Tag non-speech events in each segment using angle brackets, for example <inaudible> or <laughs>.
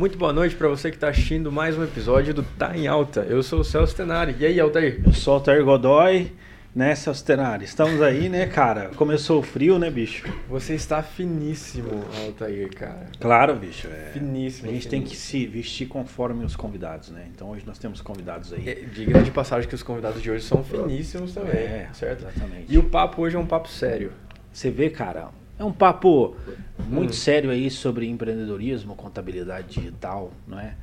Muito boa noite para você que está assistindo mais um episódio do Tá em Alta. Eu sou o Celso Tenari. E aí, Altair? Eu sou o Altair Godoy, né, Celso Tenari? Estamos aí, né, cara? Começou o frio, né, bicho? Você está finíssimo, Altair, cara. Claro, bicho. É... Finíssimo. A gente finíssimo. tem que se vestir conforme os convidados, né? Então hoje nós temos convidados aí. É, Diga de passagem que os convidados de hoje são finíssimos também, É, certo? exatamente. E o papo hoje é um papo sério. Você vê, cara, é um papo muito Hum. sério aí sobre empreendedorismo, contabilidade digital, não é?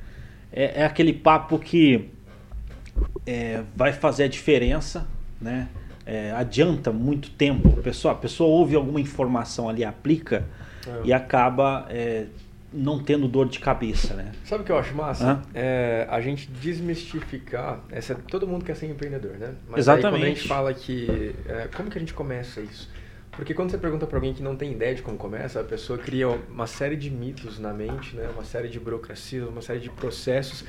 É, é aquele papo que é, vai fazer a diferença, né? É, adianta muito tempo. A pessoa, a pessoa ouve alguma informação ali, aplica É. e acaba é, não tendo dor de cabeça, né? Sabe o que eu acho massa? É a gente desmistificar. Essa, todo mundo quer ser empreendedor, né? Mas Exatamente. Aí, quando a gente fala que. como que a gente começa isso? Porque quando você pergunta para alguém que não tem ideia de como começa, a pessoa cria uma série de mitos na mente, né? Uma série de burocracias, uma série de processos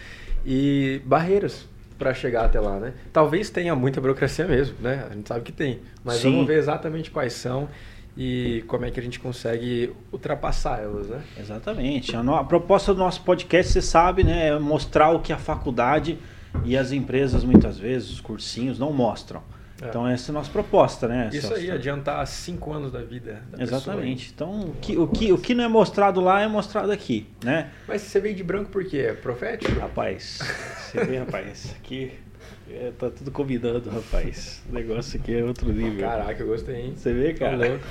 e barreiras para chegar até lá, né? Talvez tenha muita burocracia mesmo, né? A gente sabe que tem, mas Sim. vamos ver exatamente quais são e como é que a gente consegue ultrapassar elas, né? Exatamente. A, no- a proposta do nosso podcast, você sabe, né, é mostrar o que a faculdade e as empresas, muitas vezes, os cursinhos, não mostram. É. Então, essa é a nossa proposta, né? Isso aí, adiantar cinco anos da vida da pessoa. Exatamente. Então, o que, o, que, o que não é mostrado lá é mostrado aqui, né? Mas você veio de branco por quê? É profético? Rapaz, você vê, rapaz, aqui é, tá tudo combinando, rapaz. O negócio aqui é outro nível. Caraca, eu gostei, hein? Você vê, Tô cara? louco.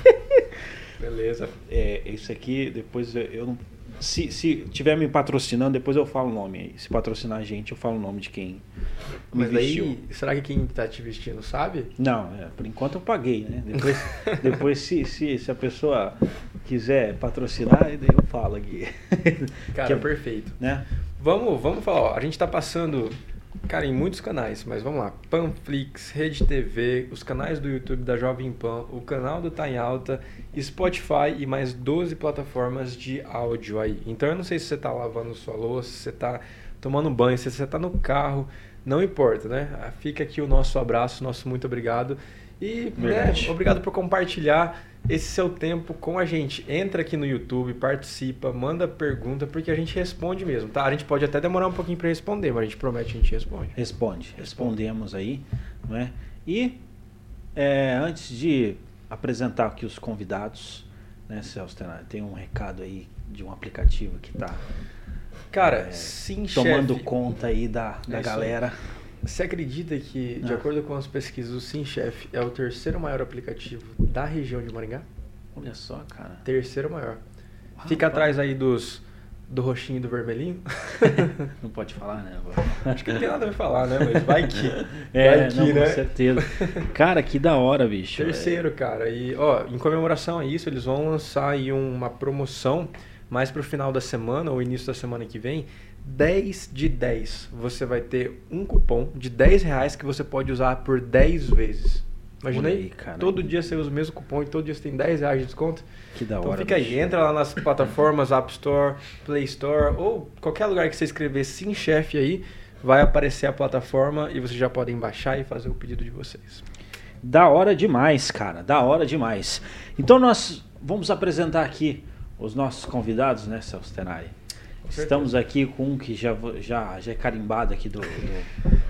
<laughs> Beleza. É, isso aqui, depois eu- eu não. Se, se tiver me patrocinando, depois eu falo o nome aí. Se patrocinar a gente, eu falo o nome de quem me Mas vestiu. aí, será que quem tá te vestindo sabe? Não, é, por enquanto eu paguei, né? Depois, <laughs> depois se, se, se a pessoa quiser patrocinar, eu falo aqui. Cara, <laughs> Que é- perfeito. né? Vamos, vamos falar, ó, a gente tá passando, cara, em muitos canais, mas vamos lá. Panflix, Rede TV, os canais do YouTube da Jovem Pan, o canal do Tá em Alta, Spotify e mais 12 plataformas de áudio aí. Então eu não sei se você tá lavando sua louça, se você tá tomando banho, se você tá no carro, não importa, né? Fica aqui o nosso abraço, nosso muito obrigado. E né, obrigado por compartilhar esse seu tempo com a gente. Entra aqui no YouTube, participa, manda pergunta, porque a gente responde mesmo, tá? A gente pode até demorar um pouquinho para responder, mas a gente promete que a gente responde. Responde, respondemos aí, não é? E é, antes de apresentar aqui os convidados, né, Celso Tenari, tem um recado aí de um aplicativo que está Cara, É, sim, tomando chefe. conta aí da, da É isso aí. Você acredita que, de Ah. acordo com as pesquisas, o Sim Chef é o terceiro maior aplicativo da região de Maringá? Olha só, cara. Terceiro maior. Fica Rapaz. atrás aí dos do roxinho e do vermelhinho. <laughs> Não pode falar, né? Acho que não tem nada a falar, né? Mas vai que. <laughs> É, vai que, não, né? com certeza. Cara, que da hora, bicho. Terceiro, cara. E, ó, em comemoração a isso, eles vão lançar aí uma promoção mais pro final da semana ou início da semana que vem. 10 de 10. Você vai ter um cupom de 10 reais que você pode usar por 10 vezes. Imagina aí, aí, cara. todo dia você usa o mesmo cupom e todo dia você tem 10 reais de desconto. Que da Então hora. fica aí, bicho. entra lá nas plataformas App Store, Play Store ou qualquer lugar que você escrever Sim Chef aí, vai aparecer a plataforma e vocês já podem baixar e fazer o pedido de vocês. Da hora demais, cara. Da hora demais. Então nós vamos apresentar aqui os nossos convidados, né, Celso Tenari? Estamos aqui com um que já, já, já é carimbado aqui do, do,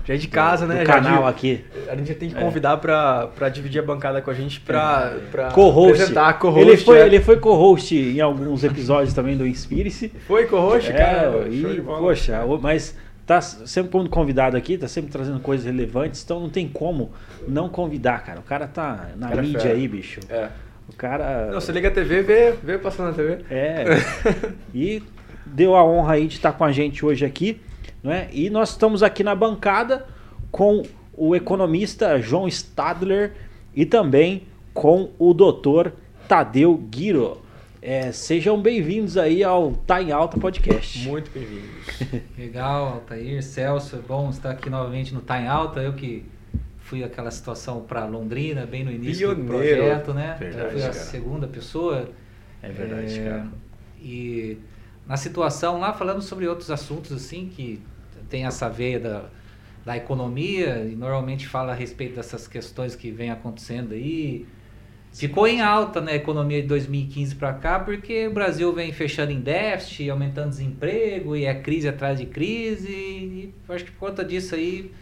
Já é de casa, do né? Já canal de- aqui. A gente já tem que É. convidar pra, pra dividir a bancada com a gente pra, pra Co-host. Ele foi, é. ele foi co-host em alguns episódios também do Inspire-se. Foi co-host, É, cara. e, poxa, mas tá sempre quando convidado aqui, tá sempre trazendo coisas relevantes, então não tem como não convidar, cara. O cara tá na Cara é mídia fera. aí, bicho. É. O cara. Não, você liga a TV, vê, vê passando na TV. É. <laughs> e deu a honra aí de estar com a gente hoje aqui, não é? E nós estamos aqui na bancada com o economista João Stadler e também com o doutor Tadeu Guiro. É, sejam bem-vindos aí ao Tá em Alta Podcast. Muito bem-vindos. <laughs> Legal, Altair, Celso, é bom estar aqui novamente no Tá em Alta. Eu que fui aquela situação para Londrina, bem no início do Pioneiro. projeto, né? Verdade, Eu fui a cara. segunda pessoa. É verdade, É, cara. E na situação lá, falando sobre outros assuntos assim, que tem essa veia da, da economia, e normalmente fala a respeito dessas questões que vem acontecendo aí, Ficou em alta na economia de 2015 para cá, porque o Brasil vem fechando em déficit, aumentando desemprego, e é crise atrás de crise. E acho que por conta disso aí,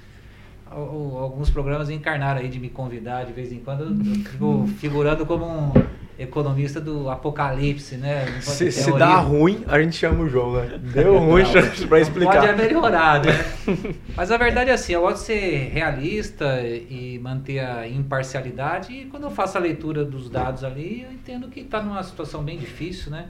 alguns programas encarnaram aí de me convidar de vez em quando. Eu fico figurando como um economista do apocalipse, né? Se, se dá ruim, a gente chama o jogo, né? Deu ruim para explicar. Pode melhorar, né? <laughs> Mas a verdade é assim, eu gosto de ser realista e manter a imparcialidade. E quando eu faço a leitura dos dados ali, eu entendo que está numa situação bem difícil, né?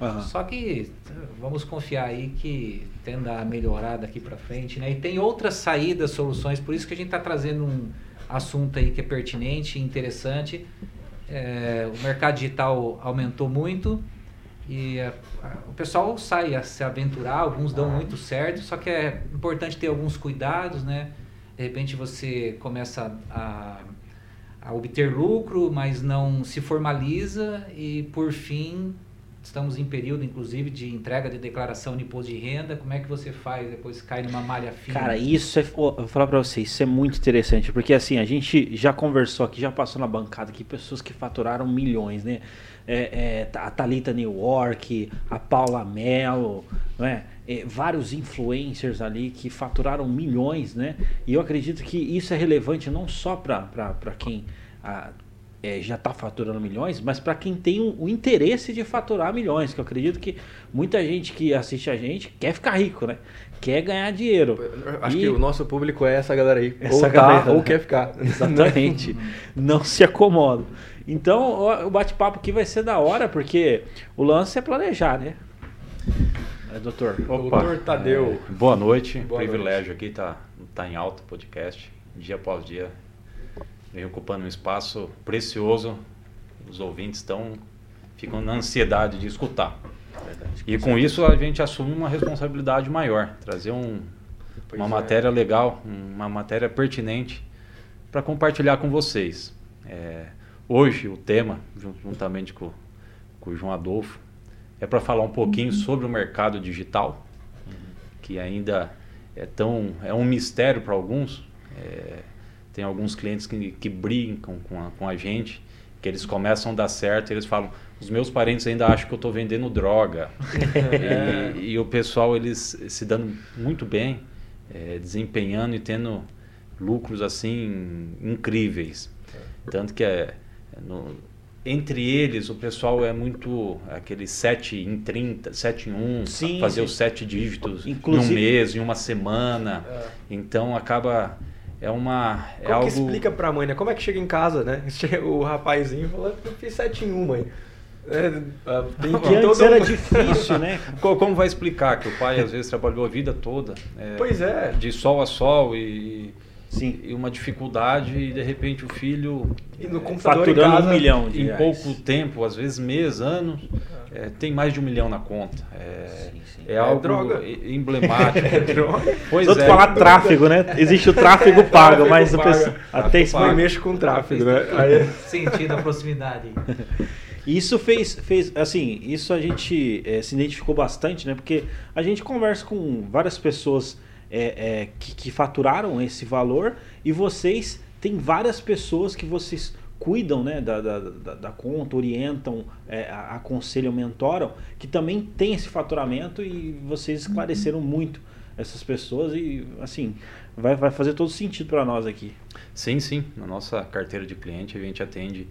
Uhum. Só que vamos confiar aí que tenda a melhorar daqui para frente, né? E tem outras saídas, soluções, por isso que a gente está trazendo um assunto aí que é pertinente, interessante é, o mercado digital aumentou muito e a, a, o pessoal sai a se aventurar, alguns dão muito certo, só que é importante ter alguns cuidados, né? De repente você começa a, a obter lucro, mas não se formaliza e por fim Estamos em período, inclusive, de entrega de declaração de imposto de renda. Como é que você faz depois cai numa malha fina? Cara, isso é. Vou falar pra vocês, isso é muito interessante. Porque assim, a gente já conversou aqui, já passou na bancada aqui, pessoas que faturaram milhões, né? É, é, a Thalita New York, a Paula Mello, não é? É, vários influencers ali que faturaram milhões, né? E eu acredito que isso é relevante não só para quem a, é, já está faturando milhões, mas para quem tem o, o, interesse de faturar milhões, que eu acredito que muita gente que assiste a gente quer ficar rico, né? Quer ganhar dinheiro. Acho e... que o nosso público é essa galera aí. Essa ou tá, galera, tá, ou quer ficar. Exatamente. <laughs> Não se acomoda. Então, o bate-papo aqui vai ser da hora, porque o lance é planejar, né? É, doutor. Opa, doutor Tadeu. É, boa noite. Boa Privilégio noite. aqui tá, tá em alto podcast, dia após dia vem ocupando um espaço precioso. Os ouvintes estão ficam na ansiedade de escutar. Verdade, e com isso a gente assume uma responsabilidade maior, trazer um, uma é. matéria legal, uma matéria pertinente para compartilhar com vocês. É, hoje o tema, juntamente com, com o João Adolfo, é para falar um pouquinho uhum. sobre o mercado digital, uhum. que ainda é tão é um mistério para alguns. É, tem alguns clientes que, que brincam com a, com a gente, que eles começam a dar certo e eles falam, os meus parentes ainda acham que eu estou vendendo droga. <laughs> e, e, o pessoal, eles se dando muito bem, é, desempenhando e tendo lucros assim incríveis. Tanto que é, no, entre eles, o pessoal é muito aquele 7 em 30, 7 em 1, sim, fazer sim. os 7 dígitos Inclusive, em um mês, em uma semana. É. Então acaba é uma. É Como algo... que explica pra mãe, né? Como é que chega em casa, né? <laughs> Chega o rapazinho fala, eu fiz 7 em 1, mãe. É, tem que antes era difícil, né? <laughs> Como vai explicar que o pai às vezes trabalhou a vida toda? É, pois é. De sol a sol e, Sim. e uma dificuldade e de repente o filho e no computador faturando casa, um milhão de em reais. pouco tempo, às vezes meses, anos, é, tem mais de um milhão na conta. É, sim, sim. é, é algo droga. emblemático. <laughs> é droga. Pois Outro é. falar tráfego, né? Existe o tráfego pago, mas o pessoal, até isso foi mexe com tráfego, né? <laughs> Aí... Sentindo a proximidade. Isso fez, fez, assim, isso a gente é, se identificou bastante, né? Porque a gente conversa com várias pessoas é, é, que, que faturaram esse valor e vocês têm várias pessoas que vocês cuidam né, da, da, da, da conta, orientam, é, aconselham, mentoram, que também tem esse faturamento e vocês esclareceram muito essas pessoas e assim vai, vai fazer todo sentido para nós aqui. Sim, sim. Na nossa carteira de cliente a gente atende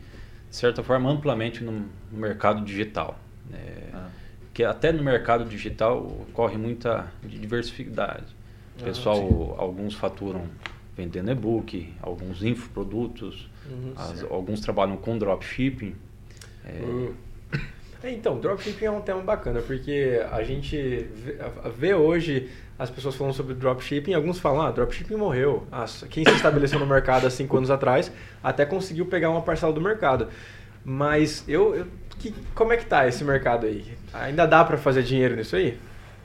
de certa forma amplamente no, no mercado digital. É, ah. Que até no mercado digital ocorre muita diversidade. O pessoal, ah, alguns faturam vendendo e-book, alguns infoprodutos, Uhum, As, alguns trabalham com dropshipping. É... Uh. Então, dropshipping é um tema bacana, porque a gente vê, vê, hoje as pessoas falando sobre dropshipping, alguns falam, ah, dropshipping morreu. Ah, quem se estabeleceu no mercado há cinco anos atrás até conseguiu pegar uma parcela do mercado. Mas eu, eu que, como é que tá esse mercado aí? Ainda dá para fazer dinheiro nisso aí?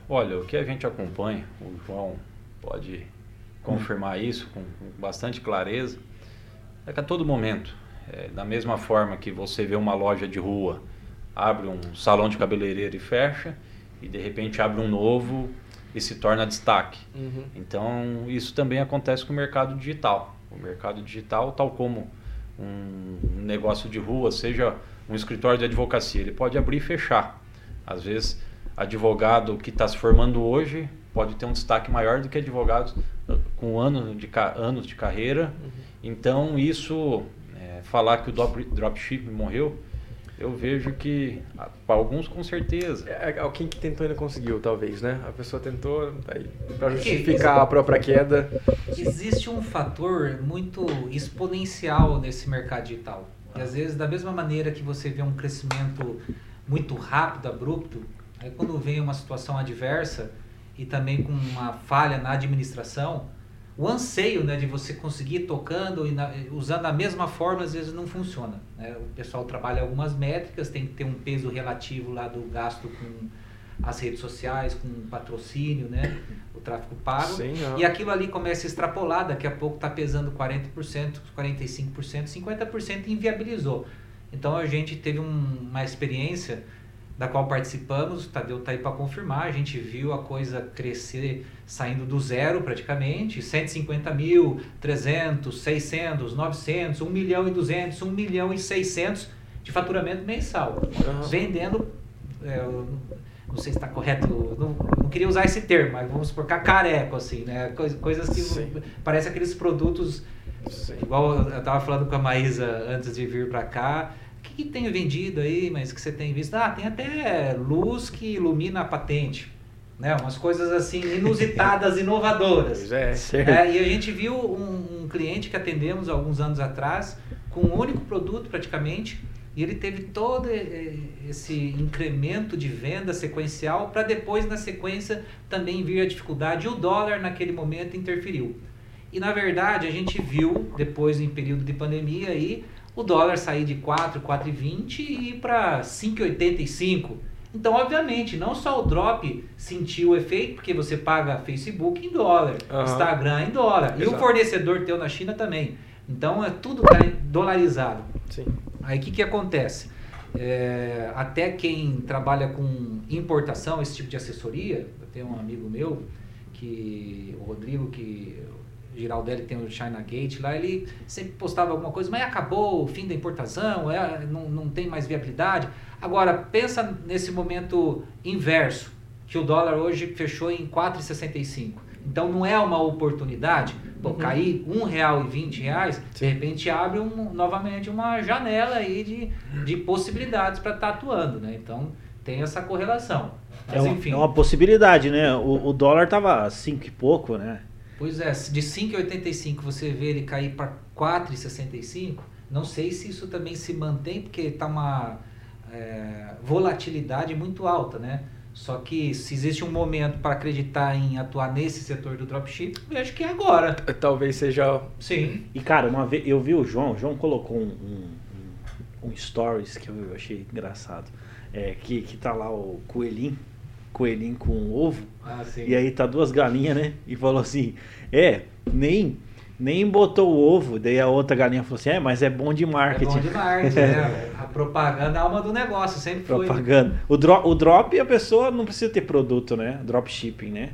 Olha, o que a gente acompanha, o João pode confirmar hum. isso com, com bastante clareza é que a todo momento, é, da mesma forma que você vê uma loja de rua, abre um salão de cabeleireiro e fecha, e de repente abre um novo e se torna destaque. Uhum. Então, isso também acontece com o mercado digital. O mercado digital, tal como um negócio de rua, seja um escritório de advocacia, ele pode abrir e fechar. Às vezes, advogado que está se formando hoje pode ter um destaque maior do que advogados uh, com anos de, anos de carreira. Uhum. Então, isso, é, falar que o dropship morreu, eu vejo que para alguns com certeza. É, é, quem que tentou e não conseguiu, talvez, né? A pessoa tentou para justificar a própria queda. Existe um fator muito exponencial nesse mercado digital. E às vezes, da mesma maneira que você vê um crescimento muito rápido, abrupto, aí quando vem uma situação adversa e também com uma falha na administração, o anseio né, de você conseguir tocando e na, usando a mesma forma às vezes não funciona. Né? O pessoal trabalha algumas métricas, tem que ter um peso relativo lá do gasto com as redes sociais, com patrocínio, né? o tráfego pago. Sim, e aquilo ali começa a extrapolar, daqui a pouco está pesando 40%, 45%, 50% e inviabilizou. Então a gente teve um, uma experiência da qual participamos, o Tadeu está aí para confirmar, a gente viu a coisa crescer saindo do zero praticamente, 150 mil, 300, 600, 900, 1 milhão e 200, 1 milhão e 600 de faturamento mensal, uhum. vendendo, é, não sei se está correto, não, não, queria usar esse termo, mas vamos supor cacareco, assim, né? coisas que Sim. parece aqueles produtos, Sim. igual eu estava falando com a Maísa antes de vir para cá, que, tem vendido aí, mas que você tem visto? Ah, tem até luz que ilumina a patente. Né? Umas coisas assim inusitadas, <laughs> inovadoras. É, é, e a gente viu um, um cliente que atendemos alguns anos atrás com um único produto praticamente e ele teve todo esse incremento de venda sequencial para depois, na sequência, também vir a dificuldade. E o dólar, naquele momento, interferiu. E, na verdade, a gente viu, depois, em período de pandemia, aí, o dólar sair de 4, 4,20 e ir para 5,85. Então, obviamente, não só o drop sentiu o efeito, porque você paga Facebook em dólar, uhum. Instagram em dólar, Exato. e o fornecedor teu na China também. Então, é tudo tá dolarizado. Sim. Aí, o que, que acontece? É, até quem trabalha com importação, esse tipo de assessoria, eu tenho um amigo meu, que o Rodrigo, que Giraldelli tem o China Gate lá, ele sempre postava alguma coisa, mas acabou o fim da importação, é, não, não tem mais viabilidade. Agora, pensa nesse momento inverso, que o dólar hoje fechou em 4,65. Então não é uma oportunidade, pô, uhum. cair um real e vinte reais, de repente abre um, novamente uma janela aí de, de possibilidades para estar tá atuando, né? Então tem essa correlação. Mas, é, uma, enfim. é uma possibilidade, né? O, o dólar tava cinco e pouco, né? Pois é, de 5,85 você vê ele cair para 4,65, não sei se isso também se mantém, porque está uma é, volatilidade muito alta, né? Só que se existe um momento para acreditar em atuar nesse setor do dropship, eu acho que é agora. <laughs> Talvez seja. Sim. E cara, uma vez eu vi o João, o João colocou um, um, um stories que eu achei engraçado. É, que, que tá lá o coelhinho coelhinho com um ovo. Ah, e aí tá duas galinhas, né? E falou assim: É, nem nem botou o ovo. Daí a outra galinha falou assim: É, mas é bom de marketing. É bom de marketing, né? <laughs> A propaganda é a alma do negócio, sempre foi. Propaganda. O, dro o drop, a pessoa não precisa ter produto, né? Dropshipping, né?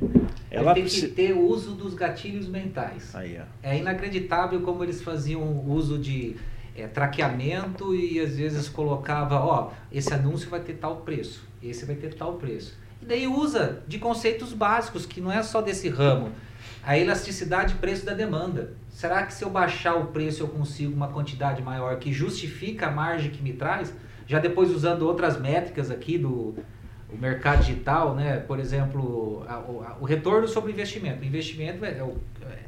Ela tem que ter o uso dos gatilhos mentais. Aí, ó. É inacreditável como eles faziam uso de é, traqueamento e às vezes colocava: Ó, esse anúncio vai ter tal preço, esse vai ter tal preço. Daí usa de conceitos básicos, que não é só desse ramo. A elasticidade preço da demanda. Será que se eu baixar o preço eu consigo uma quantidade maior que justifica a margem que me traz? Já depois usando outras métricas aqui do mercado digital, né? por exemplo, a, a, o retorno sobre o investimento. O investimento é, é, o,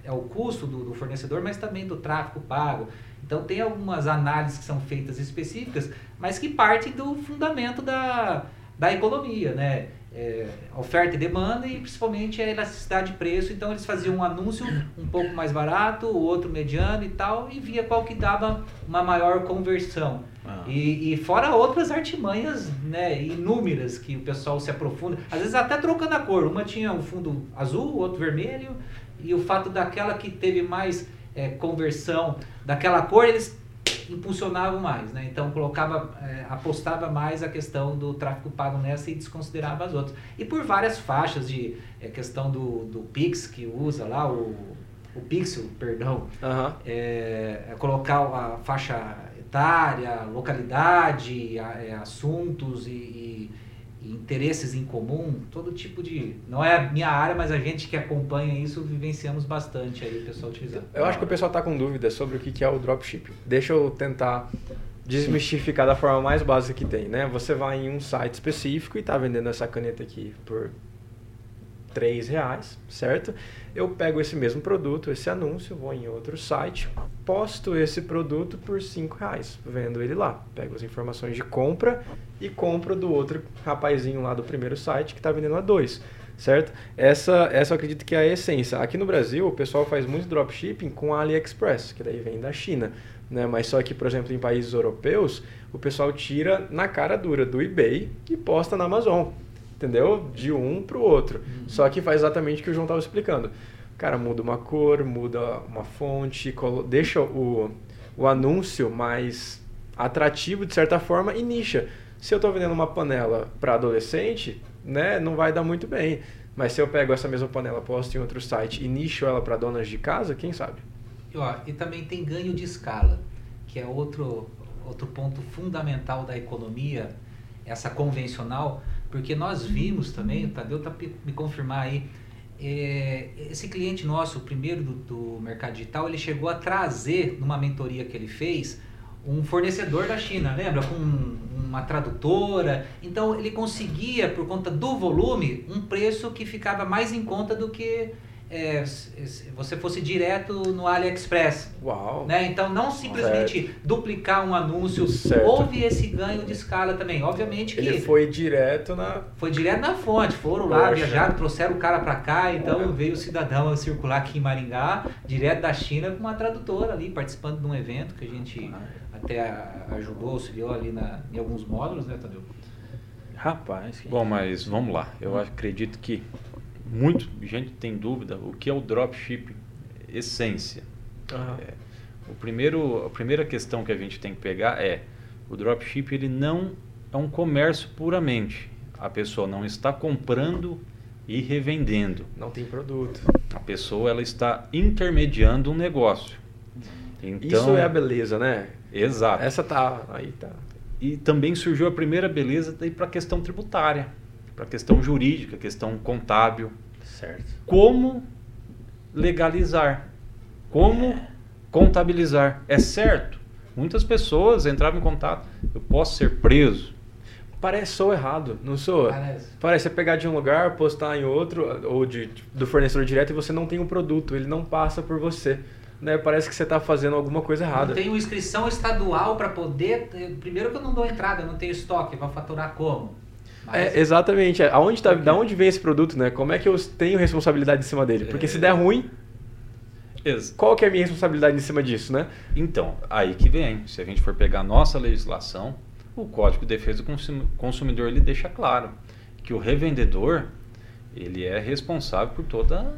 é o custo do, do fornecedor, mas também do tráfego pago. Então tem algumas análises que são feitas específicas, mas que partem do fundamento da, da economia, né? É, oferta e demanda e principalmente a elasticidade de preço. Então eles faziam um anúncio um pouco mais barato, o outro mediano e tal, e via qual que dava uma maior conversão. Ah. E, e, fora outras artimanhas né, inúmeras que o pessoal se aprofunda, às vezes até trocando a cor. Uma tinha um fundo azul, outro vermelho, e o fato daquela que teve mais é, conversão daquela cor, eles impulsionavam mais, né? Então colocava, é, apostava mais a questão do tráfego pago nessa e desconsiderava as outras. E por várias faixas de é, questão do, do Pix que usa lá, o o pixel, perdão, Aham. é, colocar a faixa etária, localidade, a- é, assuntos e interesses em comum, todo tipo de. Não é a minha área, mas a gente que acompanha isso vivenciamos bastante aí o pessoal utilizando. Eu acho que o pessoal tá com dúvida sobre o que é o dropshipping. Deixa eu tentar desmistificar da forma mais básica que tem, né? Você vai em um site específico e tá vendendo essa caneta aqui por 3 reais, certo? Eu pego esse mesmo produto, esse anúncio, vou em outro site, posto esse produto por 5 reais, vendo ele lá. Pego as informações de compra e compro do outro rapazinho lá do primeiro site que está vendendo a 2, certo? Essa, essa eu acredito que é a essência. Aqui no Brasil, o pessoal faz muito dropshipping com AliExpress, que daí vem da China. Né? Mas só que, por exemplo, em países europeus, o pessoal tira na cara dura do eBay e posta na Amazon entendeu? De um para o outro. Só que faz exatamente o que o João estava explicando. Cara, muda uma cor, muda uma fonte, deixa o, o anúncio mais atrativo de certa forma e nicha. Se eu estou vendendo uma panela para adolescente, né, não vai dar muito bem. Mas se eu pego essa mesma panela, posto em outro site e nicho ela para donas de casa, quem sabe? E, ó, e também tem ganho de escala, que é outro, outro ponto fundamental da economia, essa convencional, porque nós vimos também, o Tadeu tá pe- me confirmar aí, é, esse cliente nosso, o primeiro do, do mercado digital, ele chegou a trazer, numa mentoria que ele fez, um fornecedor da China, lembra? Com um- uma tradutora. Então ele conseguia, por conta do volume, um preço que ficava mais em conta do que é, você fosse direto no AliExpress. Uau! Né? Então, não simplesmente duplicar um anúncio, Certo. houve esse ganho de escala também. Obviamente que Ele foi direto na. foi direto na fonte, foram lá, Poxa. viajaram, trouxeram o cara pra cá, então É. veio o cidadão a circular aqui em Maringá, direto da China, com uma tradutora ali, participando de um evento que a gente até a- ajudou, auxiliou ali na, em alguns módulos, né, Tadeu? Rapaz, que- Bom, mas vamos lá. Eu acredito que muito gente tem dúvida o que é o dropshipping essência. Aham. É, o primeiro, a primeira questão que a gente tem que pegar é o dropship ele não é um comércio puramente. A pessoa não está comprando e revendendo. Não tem produto. A pessoa ela está intermediando um negócio. Então, Isso é a beleza, né? Exato. Essa tá. Aí tá. E também surgiu a primeira beleza para a questão tributária, para a questão jurídica, questão contábil. Certo. Como legalizar? Como contabilizar? É certo? Muitas pessoas entravam em contato. Eu posso ser preso? Parece sou errado, não sou? Parece. Parece você pegar de um lugar, postar em outro, ou de, do fornecedor direto e você não tem o produto, ele não passa por você. Né? Parece que você está fazendo alguma coisa errada. Não tenho inscrição estadual para poder. Primeiro que eu não dou entrada, eu não tenho estoque, vai faturar como? Mas- É, exatamente. Aonde tá, da onde vem esse produto, né? Como é que eu tenho responsabilidade em cima dele? Porque se der ruim, qual que é a minha responsabilidade em cima disso, né? Então, aí que vem. Se a gente for pegar a nossa legislação, o Código de Defesa do Consum- Consumidor ele deixa claro que o revendedor ele é responsável por toda.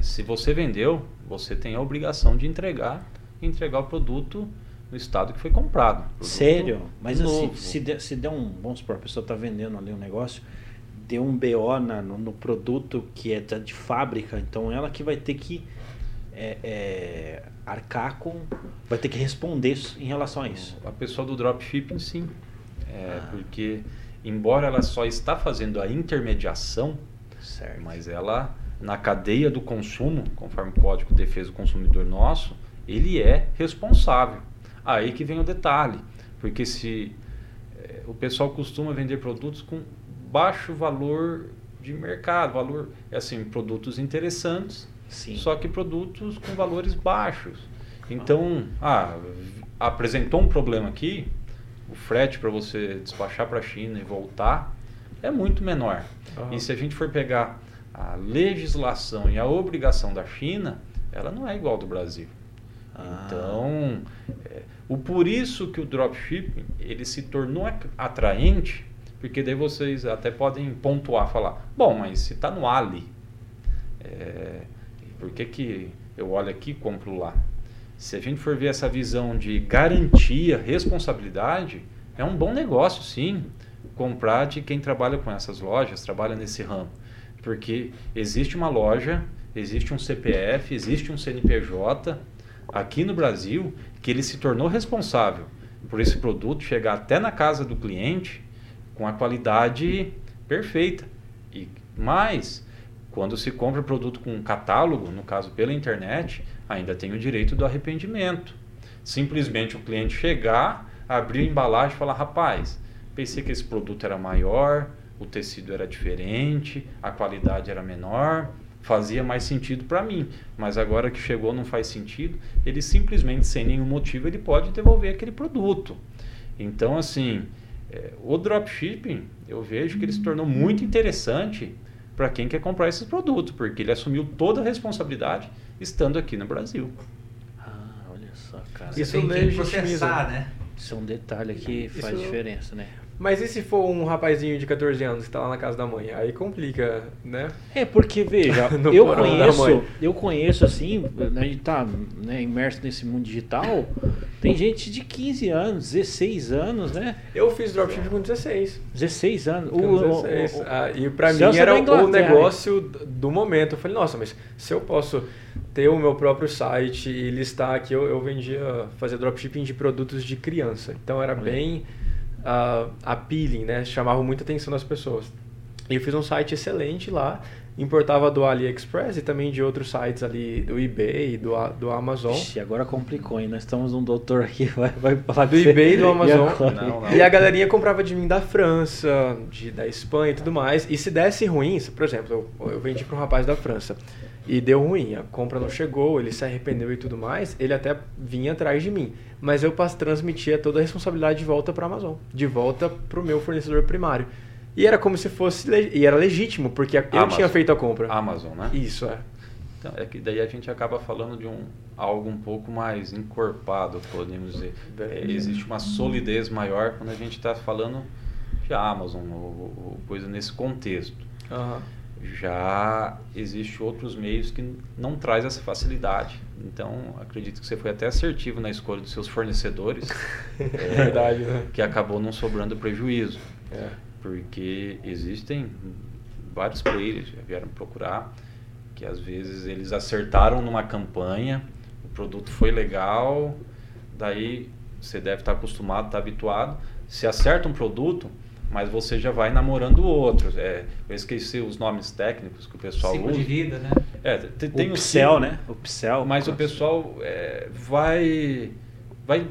Se você vendeu, você tem a obrigação de entregar entregar o produto no estado que foi comprado. Sério? Mas assim, novo. se der, se der um. Vamos supor, a pessoa está vendendo ali um negócio, deu um BO na- no, no produto que é de fábrica, então ela que vai ter que é, é, arcar com. Vai ter que responder isso- em relação a isso. A pessoa do dropshipping, sim. É, Ah. Porque, embora ela só está fazendo a intermediação, Certo. mas ela, na cadeia do consumo, conforme o Código de Defesa do Consumidor nosso, ele é responsável. Aí que vem o detalhe. Porque se eh, o pessoal costuma vender produtos com baixo valor de mercado, valor, é assim, produtos interessantes, Sim. só que produtos com valores baixos. Então, ah, apresentou um problema aqui, o frete para você despachar para a China e voltar é muito menor. E se a gente for pegar a legislação e a obrigação da China, ela não é igual ao do Brasil. Então, é, o por isso que o dropshipping ele se tornou atraente, porque daí vocês até podem pontuar, falar, bom, mas se está no Ali, é, por que, que eu olho aqui e compro lá? Se a gente for ver essa visão de garantia, responsabilidade, é um bom negócio, sim, comprar de quem trabalha com essas lojas, trabalha nesse ramo. Porque existe uma loja existe um CPF, existe um CNPJ aqui no Brasil que ele se tornou responsável por esse produto chegar até na casa do cliente com a qualidade perfeita. E mais, quando se compra produto com catálogo, no caso pela internet, ainda tem o direito do arrependimento. Simplesmente o cliente chegar, abrir a embalagem e falar: rapaz, pensei que esse produto era maior, o tecido era diferente, a qualidade era menor, fazia mais sentido para mim, mas agora que chegou não faz sentido, ele simplesmente sem nenhum motivo ele pode devolver aquele produto. Então assim, é, o dropshipping eu vejo que ele se tornou muito interessante para quem quer comprar esses produtos, porque ele assumiu toda a responsabilidade estando aqui no Brasil. Ah, olha só, cara. Isso tem que processar, né? Isso é um detalhe que faz Isso... diferença, né? Mas e se for um rapazinho de 14 anos que está lá na casa da mãe? Aí complica, né? É, porque, veja, <laughs> eu conheço, eu conheço assim, a gente tá né, imerso nesse mundo digital, tem gente de 15 anos, 16 anos, né? Eu fiz dropshipping com 16. 16 anos. Com 16. O, o, o, ah, e para mim era o negócio do momento. Eu falei, nossa, mas se eu posso ter o meu próprio site e listar aqui, eu, eu vendia, fazer dropshipping de produtos de criança. Então era bem uh, appealing, né? Chamava muita atenção das pessoas. E eu fiz um site excelente lá, importava do AliExpress e também de outros sites ali, do eBay, do, do Amazon. Ixi, agora complicou, hein? Nós estamos um doutor aqui, <laughs> vai, vai falar Do eBay e do Amazon. E, não, não. e a galerinha comprava de mim da França, de, da Espanha e tudo mais. E se desse ruim, por exemplo, eu, eu vendi para um rapaz da França e deu ruim, a compra não chegou, ele se arrependeu e tudo mais, ele até vinha atrás de mim. Mas eu transmitia toda a responsabilidade de volta para a Amazon, de volta para o meu fornecedor primário. E era como se fosse. E era legítimo, porque eu Amazon. tinha feito a compra. Amazon, né? Isso, é. Então, é que daí a gente acaba falando de um algo um pouco mais encorpado, podemos dizer. É, existe uma solidez maior quando a gente está falando de Amazon ou, ou, coisa nesse contexto. Uhum já existe outros meios que não traz essa facilidade. Então, acredito que você foi até assertivo na escolha dos seus fornecedores. <laughs> é, Verdade, né? Que acabou não sobrando prejuízo. É. Porque existem vários players que vieram procurar que às vezes eles acertaram numa campanha, o produto foi legal, daí você deve estar acostumado, estar habituado. Se acerta um produto, mas você já vai namorando outros. É, eu esqueci os nomes técnicos que o pessoal Ciclo usa. de vida, né? É, tem, tem o Pixel, né? O Pixel. Mas o pessoal é, vai vai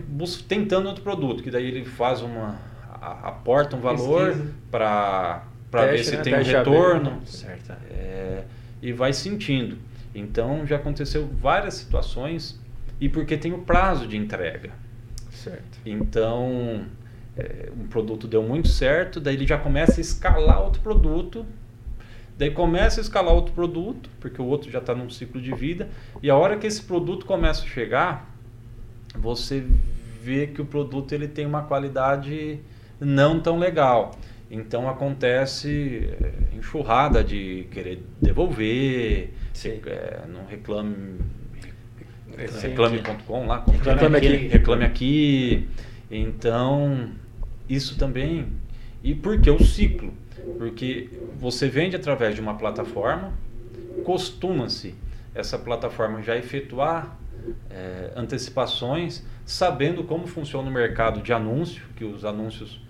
tentando outro produto, que daí ele faz uma aporta um valor para para ver se né? tem um retorno, certo? É, e vai sentindo. Então já aconteceu várias situações e porque tem o prazo de entrega. Certo. Então é, um produto deu muito certo, daí ele já começa a escalar outro produto, daí começa a escalar outro produto, porque o outro já está num ciclo de vida, e a hora que esse produto começa a chegar, você vê que o produto ele tem uma qualidade não tão legal. Então acontece é, enxurrada de querer devolver, é, não reclame reclame.com lá, reclame aqui, reclame aqui. Então isso também. E por que o ciclo? Porque você vende através de uma plataforma, costuma-se essa plataforma já efetuar é, antecipações, sabendo como funciona o mercado de anúncio, que os anúncios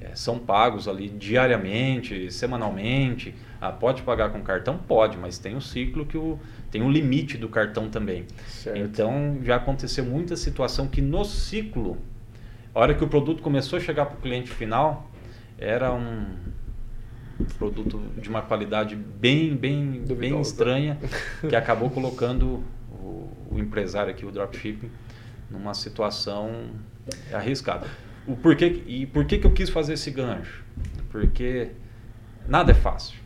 é, são pagos ali diariamente, semanalmente. Ah, pode pagar com cartão? Pode, mas tem um ciclo que o, tem um limite do cartão também. Certo. Então já aconteceu muita situação que no ciclo a hora que o produto começou a chegar para o cliente final, era um produto de uma qualidade bem, bem, bem estranha, que <laughs> acabou colocando o, o, empresário aqui, o dropshipping, numa situação arriscada. O porquê, e por que, que eu quis fazer esse gancho? Porque nada é fácil.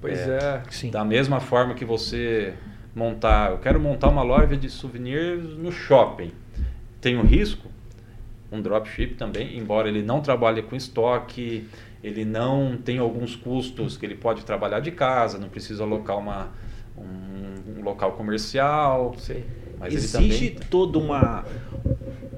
Pois é. é da mesma forma que você montar, eu quero montar uma loja de souvenirs no shopping. Tem um risco? Um dropship também, embora ele não trabalhe com estoque, ele não tem alguns custos que ele pode trabalhar de casa, não precisa alocar uma, um, um local comercial. Mas Existe também... toda uma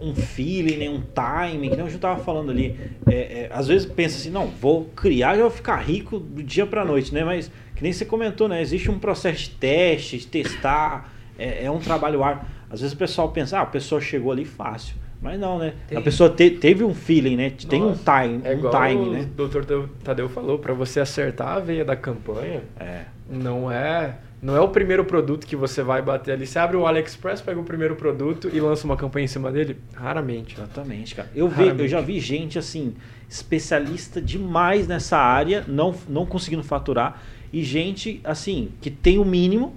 um feeling, né, um timing, que nem eu já estava falando ali. É, é, às vezes pensa assim, não, vou criar e vou ficar rico do dia para noite, né? Mas que nem você comentou, né? Existe um processo de teste, de testar, é, é um trabalho ar. Às vezes o pessoal pensa, ah, a pessoa chegou ali fácil. Mas não, né? Tem. A pessoa te, teve um feeling, né? Nossa, tem um time, é um time, né? O doutor Tadeu falou, para você acertar a veia da campanha, é. não é não é o primeiro produto que você vai bater ali. Você abre o AliExpress, pega o primeiro produto e lança uma campanha em cima dele? Raramente. Exatamente, cara. Eu, vi, eu já vi gente, assim, especialista demais nessa área, não, não conseguindo faturar. E gente, assim, que tem o mínimo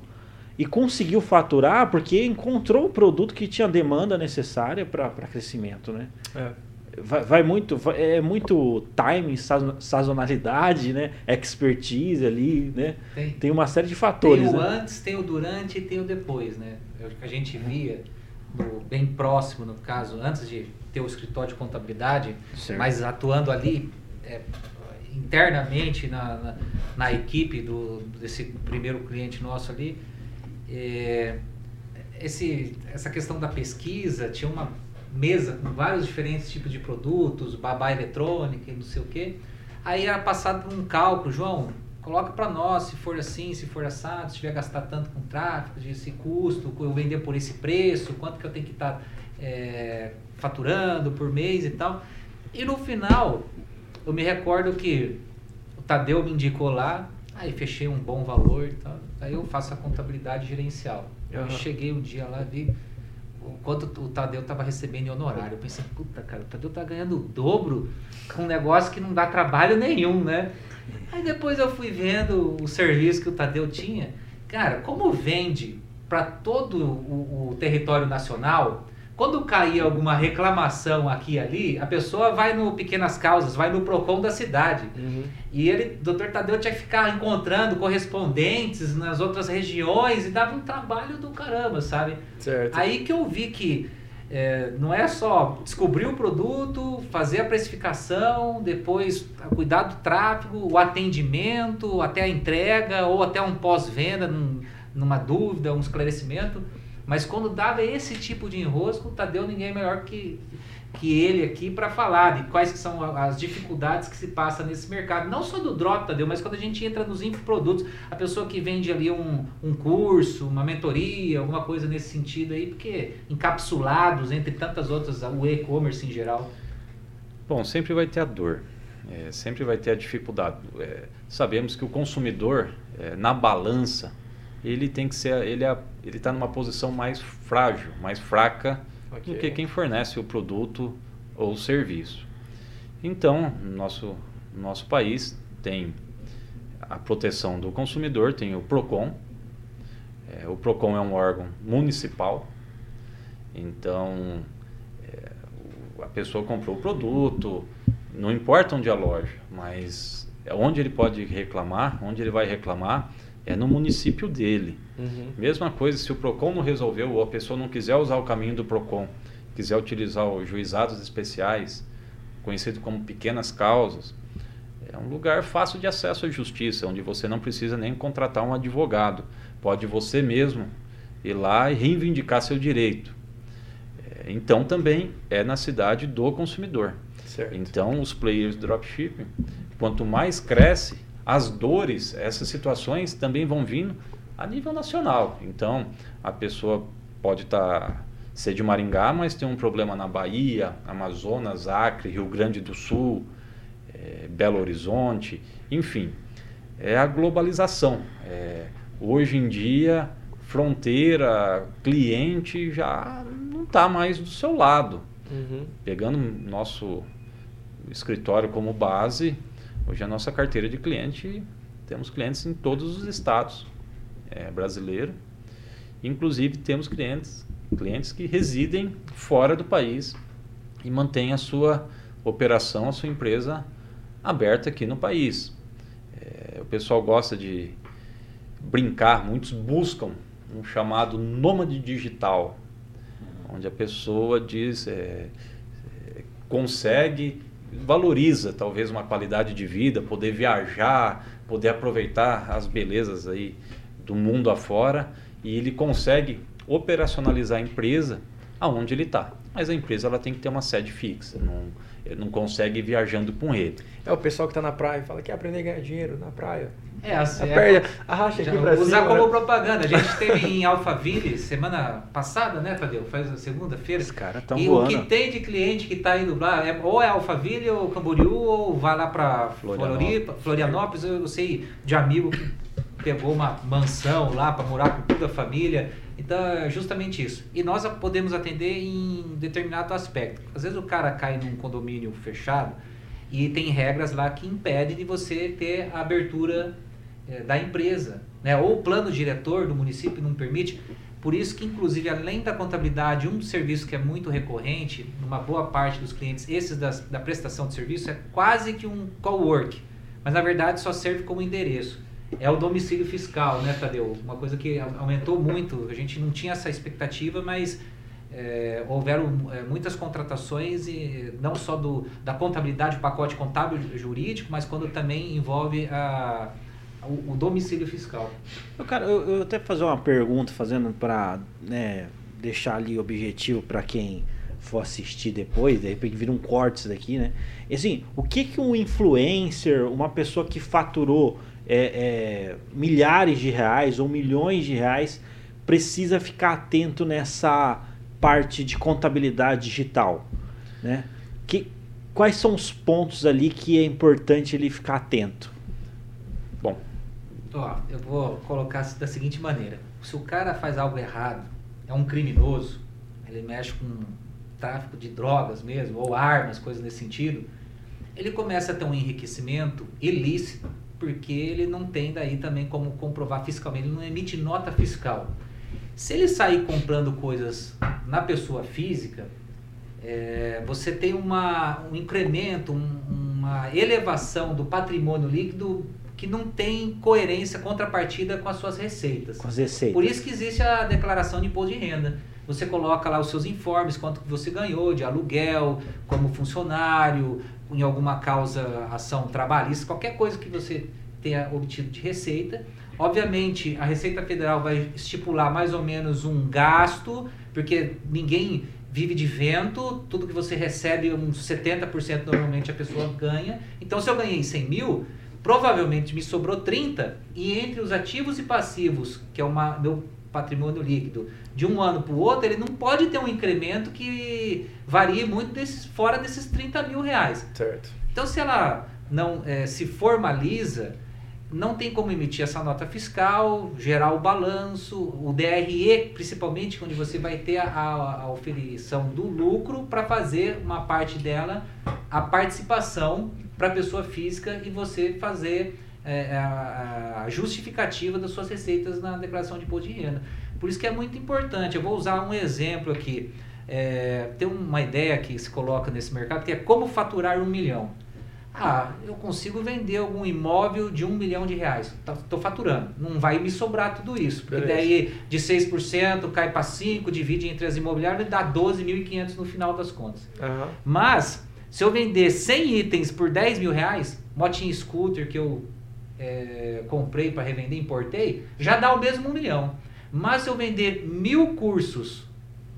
e conseguiu faturar porque encontrou o produto que tinha a demanda necessária para crescimento, né? É. Vai, vai, muito, vai, é muito time, sazonalidade, né? Expertise ali, né? Tem, tem uma série de fatores. Tem o né? antes, tem o durante e tem o depois, né? É o que a gente via no, bem próximo, no caso, antes de ter o escritório de contabilidade, certo. mas atuando ali é, internamente na, na, na, equipe do, desse primeiro cliente nosso ali, é, esse, essa questão da pesquisa tinha uma mesa com vários diferentes tipos de produtos, babá eletrônica e não sei o que. Aí era passado por um cálculo, João, coloca para nós se for assim, se for assado, se tiver gastar tanto com tráfego, esse custo, eu vender por esse preço, quanto que eu tenho que estar tá, é, faturando por mês e tal. E no final, eu me recordo que o Tadeu me indicou lá, aí fechei um bom valor e tal. Aí eu faço a contabilidade gerencial. Uhum. Eu cheguei um dia lá, vi o quanto o Tadeu estava recebendo em honorário. Eu pensei, puta, cara, o Tadeu tá ganhando o dobro com um negócio que não dá trabalho nenhum, né? Aí depois eu fui vendo o serviço que o Tadeu tinha. Cara, como vende para todo o, o território nacional, quando cair alguma reclamação aqui e ali, a pessoa vai no Pequenas Causas, vai no PROCON da cidade. Uhum. E ele, doutor Tadeu, tinha que ficar encontrando correspondentes nas outras regiões e dava um trabalho do caramba, sabe? Certo. Aí que eu vi que é, não é só descobrir o produto, fazer a precificação, depois cuidar do tráfego, o atendimento, até a entrega ou até um pós-venda, num, numa dúvida, um esclarecimento mas quando dava esse tipo de enrosco, Tadeu ninguém é melhor que, que ele aqui para falar de quais são as dificuldades que se passa nesse mercado. Não só do drop, Tadeu, mas quando a gente entra nos infoprodutos, a pessoa que vende ali um, um curso, uma mentoria, alguma coisa nesse sentido aí, porque encapsulados entre tantas outras, o e-commerce em geral. Bom, sempre vai ter a dor. É, sempre vai ter a dificuldade. É, sabemos que o consumidor, é, na balança, ele tem que ser, ele é, ele está numa posição mais frágil, mais fraca okay. do que quem fornece o produto ou o serviço. Então, nosso nosso país tem a proteção do consumidor, tem o Procon. É, o Procon é um órgão municipal. Então, é, a pessoa comprou o produto, não importa onde é a loja, mas é onde ele pode reclamar, onde ele vai reclamar, é no município dele. Uhum. Mesma coisa, se o PROCON não resolveu ou a pessoa não quiser usar o caminho do PROCON, quiser utilizar os juizados especiais, conhecido como pequenas causas, é um lugar fácil de acesso à justiça, onde você não precisa nem contratar um advogado. Pode você mesmo ir lá e reivindicar seu direito. É, então também é na cidade do consumidor. Certo. Então os players dropshipping, quanto mais cresce, as dores, essas situações também vão vindo a nível nacional. Então, a pessoa pode estar tá, ser de Maringá, mas tem um problema na Bahia, Amazonas, Acre, Rio Grande do Sul, é, Belo Horizonte, enfim. É a globalização. É, hoje em dia, fronteira, cliente já não está mais do seu lado. Uhum. Pegando nosso escritório como base, Hoje a nossa carteira de cliente, temos clientes em todos os estados é, brasileiros. Inclusive temos clientes, clientes que residem fora do país e mantêm a sua operação, a sua empresa aberta aqui no país. É, o pessoal gosta de brincar, muitos buscam um chamado nômade digital, onde a pessoa diz, é, é consegue valoriza talvez uma qualidade de vida, poder viajar, poder aproveitar as belezas aí do mundo afora e ele consegue operacionalizar a empresa aonde ele está. Mas a empresa ela tem que ter uma sede fixa, não, não consegue ir viajando com ele. É o pessoal que está na praia e fala que quer aprender a ganhar dinheiro na praia. É, assim, é, arracha aqui pra Usar cima, como né? propaganda. A gente <laughs> teve em Alphaville semana passada, né, Tadeu? Faz a segunda-feira. Os caras estão E voando. o que tem de cliente que está indo lá, é, ou é Alphaville, ou Camboriú, ou vai lá para Florianópolis. Florianópolis. Eu sei de amigo que pegou uma mansão lá para morar com toda a família. Então é justamente isso. E nós podemos atender em determinado aspecto. Às vezes o cara cai num condomínio fechado e tem regras lá que impedem de você ter a abertura eh, da empresa, né? Ou o plano diretor do município não permite. Por isso que, inclusive, além da contabilidade, um serviço que é muito recorrente, numa boa parte dos clientes, esses das, da prestação de serviço, é quase que um co-work. Mas, na verdade, só serve como endereço. É o domicílio fiscal, né, Tadeu? Uma coisa que au- aumentou muito. A gente não tinha essa expectativa, mas é, houveram é, muitas contratações, e não só do, da contabilidade, pacote contábil jurídico, mas quando também envolve a, o, o domicílio fiscal. Eu, cara, eu, eu até fazer uma pergunta, fazendo para deixar ali objetivo para quem for assistir depois, de repente vira um corte isso daqui, né? E assim, o que que um influencer, uma pessoa que faturou é, é, milhares de reais ou milhões de reais, precisa ficar atento nessa parte de contabilidade digital, né? Que, quais são os pontos ali que é importante ele ficar atento? Bom, Ó, eu vou colocar da seguinte maneira: se o cara faz algo errado, é um criminoso, ele mexe com tráfico de drogas mesmo, ou armas, coisas nesse sentido, ele começa a ter um enriquecimento ilícito, porque ele não tem daí também como comprovar fiscalmente, ele não emite nota fiscal. Se ele sair comprando coisas na pessoa física, é, você tem uma, um incremento, um- uma elevação do patrimônio líquido que não tem coerência, contrapartida com as suas receitas. Com as receitas. Por isso que existe a declaração de imposto de renda. Você coloca lá os seus informes, quanto que você ganhou de aluguel, como funcionário, em alguma causa, ação trabalhista, qualquer coisa que você tenha obtido de receita. Obviamente, a Receita Federal vai estipular mais ou menos um gasto, porque ninguém vive de vento, tudo que você recebe, uns 70% normalmente a pessoa ganha. Então, se eu ganhei 100 mil, provavelmente me sobrou 30, e entre os ativos e passivos, que é uma, meu patrimônio líquido, de um ano para o outro, ele não pode ter um incremento que varie muito desses, fora desses 30 mil reais. Certo. Então, se ela não eh, se formaliza, não tem como emitir essa nota fiscal, gerar o balanço, o DRE, principalmente, onde você vai ter a, a, a oferição do lucro para fazer uma parte dela, a participação para a pessoa física e você fazer eh, a, a justificativa das suas receitas na declaração de imposto de renda. Por isso que é muito importante. Eu vou usar um exemplo aqui. É, tem uma ideia que se coloca nesse mercado que é como faturar um milhão. Ah, eu consigo vender algum imóvel de um milhão de reais. Estou faturando. Não vai me sobrar tudo isso. Porque Beleza. daí de 6% cai para 5%, divide entre as imobiliárias e dá 12.500 no final das contas. Aham. Mas, se eu vender 100 itens por 10 mil reais, motinha scooter que eu é, comprei para revender, importei, já dá o mesmo um milhão. Mas se eu vender mil cursos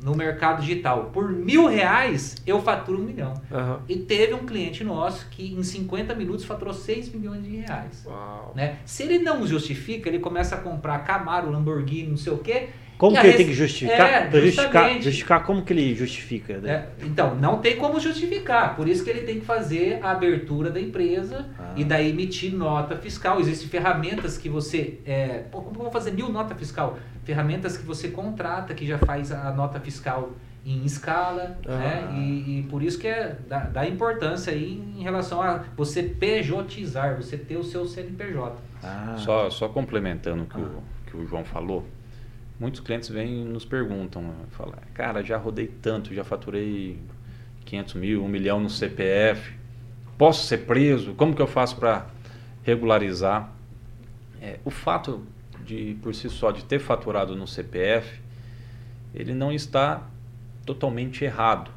no mercado digital por mil reais, eu faturo um milhão. Aham. E teve um cliente nosso que em 50 minutos faturou 6 milhões de reais. Uau. Né? Se ele não justifica, ele começa a comprar Camaro, Lamborghini, não sei o quê. Como e que ele tem que justificar? É, Pra justificar, justificar como que ele justifica? né? É, então, não tem como justificar. Por isso que ele tem que fazer a abertura da empresa Ah. e daí emitir nota fiscal. Existem ferramentas que você. É, como que eu vou fazer mil nota fiscal? Ferramentas que você contrata, que já faz a nota fiscal em escala. Ah. Né? E, e por isso que é da, da importância aí em relação a você pejotizar, você ter o seu CNPJ. Ah, Só, só complementando o que, o que o João falou, muitos clientes vêm e nos perguntam, falam, cara, já rodei tanto, já faturei 500 mil, 1 milhão no CPF, posso ser preso? Como que eu faço para regularizar? É, o fato de, por si só, de ter faturado no CPF, ele não está totalmente errado.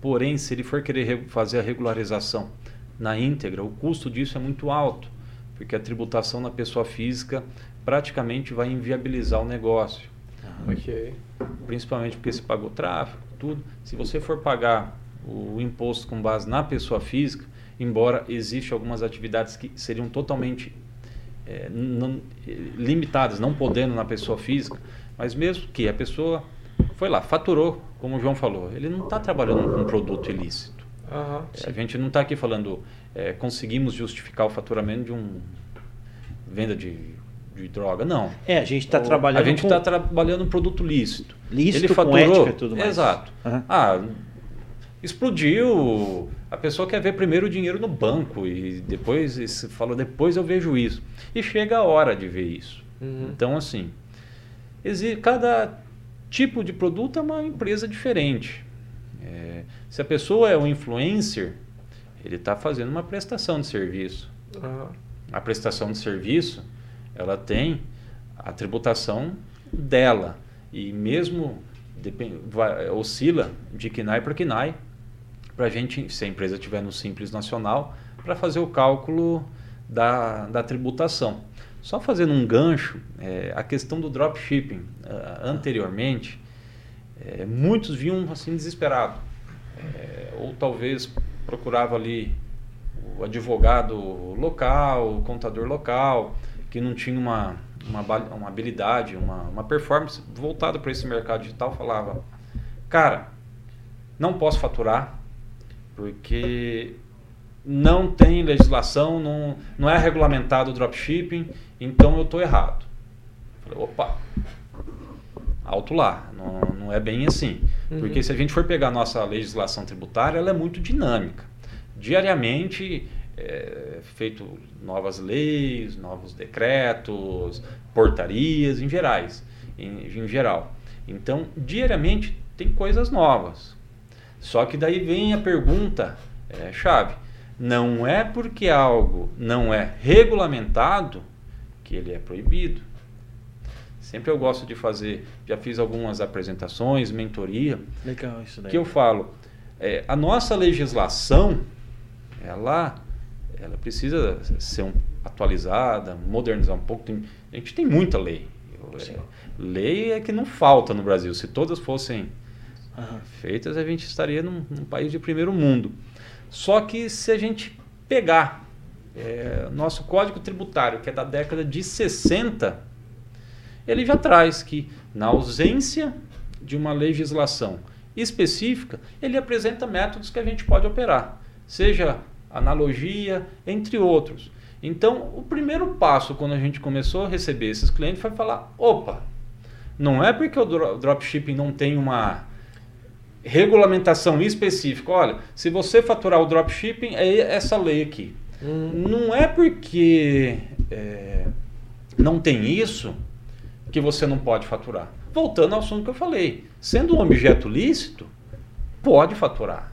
Porém, se ele for querer re- fazer a regularização na íntegra, o custo disso é muito alto, porque a tributação na pessoa física praticamente vai inviabilizar o negócio, Ok. principalmente porque se pagou tráfego, tudo. Se você for pagar o imposto com base na pessoa física, embora existam algumas atividades que seriam totalmente é, não, limitadas, não podendo na pessoa física, mas mesmo que a pessoa foi lá, faturou, como o João falou, ele não está trabalhando com um produto ilícito. Uhum, a gente não está aqui falando, é, conseguimos justificar o faturamento de um venda de, de droga, não. É, a gente está trabalhando. A gente está com... trabalhando um produto lícito. Lícito ele faturou, com ética e tudo mais. Exato. Uhum. Ah, explodiu. A pessoa quer ver primeiro o dinheiro no banco e depois se fala depois eu vejo isso. E chega a hora de ver isso. Uhum. Então assim, cada tipo de produto é uma empresa diferente. É, se a pessoa é um influencer, ele está fazendo uma prestação de serviço. Uhum. A prestação de serviço, ela tem a tributação dela e mesmo depend, vai, oscila de KNAI para KNAI para a gente, se a empresa tiver no Simples Nacional, para fazer o cálculo da, da tributação. Só fazendo um gancho, é, a questão do dropshipping, uh, anteriormente, é, muitos vinham assim desesperados. É, ou talvez procurava ali o advogado local, o contador local, que não tinha uma, uma, uma habilidade, uma, uma performance voltada para esse mercado digital, falava, cara, não posso faturar, porque não tem legislação, não, não é regulamentado o dropshipping, então eu estou errado. Falei, opa, alto lá, não, não é bem assim. Uhum. Porque se a gente for pegar a nossa legislação tributária, ela é muito dinâmica. Diariamente é feito novas leis, novos decretos, portarias em gerais, em, em geral. Então, diariamente tem coisas novas. Só que daí vem a pergunta é, chave. Não é porque algo não é regulamentado que ele é proibido. Sempre eu gosto de fazer, já fiz algumas apresentações, mentoria. Legal isso daí. Que eu falo, é, a nossa legislação, ela, ela precisa ser um, atualizada, modernizar um pouco. Tem, a gente tem muita lei. É, lei é que não falta no Brasil. Se todas fossem uhum. feitas, a gente estaria num, num, país de primeiro mundo. Só que se a gente pegar é, nosso código tributário, que é da década de 60, ele já traz que, na ausência de uma legislação específica, ele apresenta métodos que a gente pode operar, seja analogia, entre outros. Então, o primeiro passo quando a gente começou a receber esses clientes foi falar: opa, não é porque o dropshipping não tem uma regulamentação específica. Olha, se você faturar o dropshipping, é essa lei aqui. Hum. Não é porque é, não tem isso que você não pode faturar. Voltando ao assunto que eu falei, sendo um objeto lícito, pode faturar,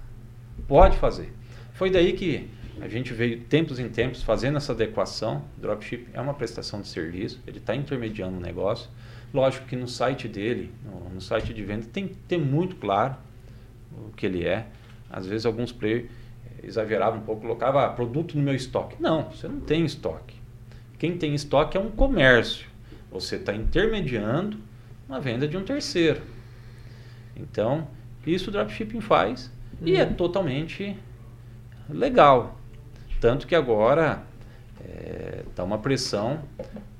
pode fazer. Foi daí que a gente veio tempos em tempos fazendo essa adequação. Dropship é uma prestação de serviço, ele está intermediando o negócio. Lógico que no site dele, no, no site de venda, tem que ter muito claro o que ele é. Às vezes alguns players exageravam um pouco, colocava ah, produto no meu estoque. Não, você não tem estoque. Quem tem estoque é um comércio. Você está intermediando uma venda de um terceiro. Então, isso o dropshipping faz uhum. e é uhum. totalmente legal. Tanto que agora está é, tá uma pressão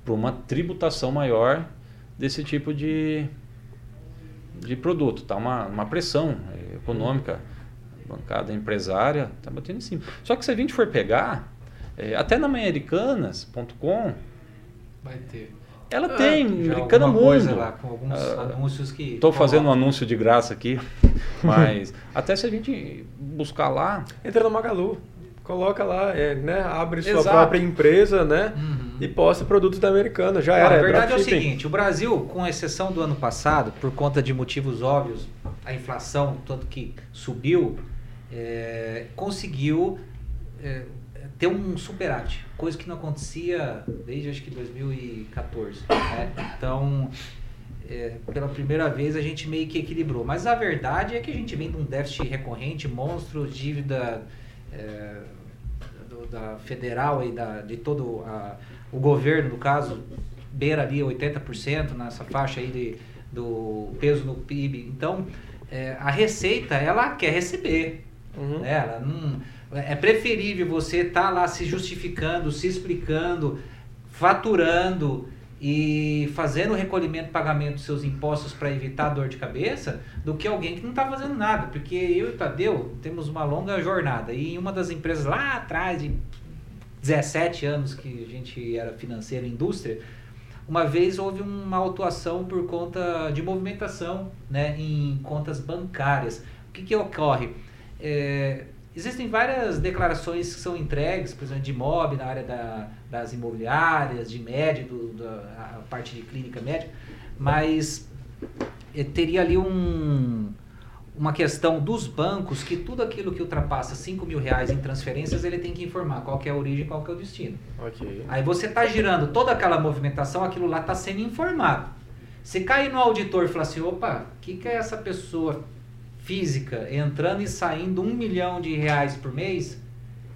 para uma tributação maior desse tipo de, de produto. Está uma, uma pressão é, econômica, bancada empresária, está batendo em cima. Só que se a gente for pegar, é, até na americanas.com, vai ter. Ela ah, tem, Americana Mundo. Lá, com alguns ah, anúncios que. Estou fazendo um anúncio de graça aqui, <laughs> mas até se a gente buscar lá. Entra no Magalu coloca lá, é, né, abre sua Exato. própria empresa, né, uhum. e posta produtos da Americana. Já era. A verdade é, é o seguinte: o Brasil, com exceção do ano passado, por conta de motivos óbvios, a inflação, tanto que subiu, é, conseguiu é, ter um superávit, coisa que não acontecia desde acho que 2014. Né? Então, é, pela primeira vez a gente meio que equilibrou. Mas a verdade é que a gente vem de um déficit recorrente, monstro, dívida é, do, da federal e da, de todo a, o governo, no caso, beira ali 80% nessa faixa aí de, do peso no PIB. Então, é, a Receita, ela quer receber. Uhum. Né? Ela não, é preferível você estar tá lá se justificando, se explicando, faturando e fazendo o recolhimento e pagamento dos seus impostos para evitar dor de cabeça, do que alguém que não está fazendo nada. Porque eu e o Tadeu temos uma longa jornada. E em uma das empresas lá atrás, de 17 anos que a gente era financeiro indústria, uma vez houve uma autuação por conta de movimentação né, em contas bancárias. O que, que ocorre? É, existem várias declarações que são entregues, por exemplo, de MOB na área da, das imobiliárias, de médico, da a parte de clínica médica, mas é, teria ali um, uma questão dos bancos que tudo aquilo que ultrapassa 5 mil reais em transferências, ele tem que informar qual que é a origem qual que é o destino. Ok. Aí você está girando toda aquela movimentação, aquilo lá está sendo informado. Se cair no auditor e falar assim, opa, o que, que é essa pessoa física entrando e saindo um milhão de reais por mês,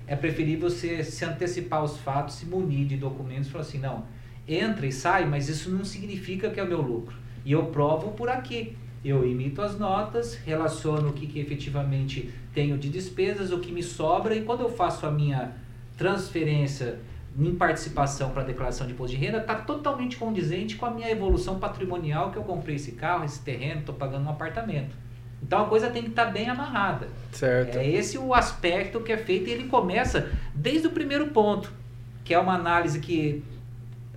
é preferível você se antecipar os fatos, se munir de documentos e falar assim, não, entra e sai, mas isso não significa que é o meu lucro. E eu provo por aqui. Eu emito as notas, relaciono o que, que efetivamente tenho de despesas, o que me sobra, e quando eu faço a minha transferência em participação para a declaração de imposto de renda, está totalmente condizente com a minha evolução patrimonial, que eu comprei esse carro, esse terreno, estou pagando um apartamento. Então a coisa tem que estar tá bem amarrada. Certo. É esse o aspecto que é feito e ele começa desde o primeiro ponto, que é uma análise que,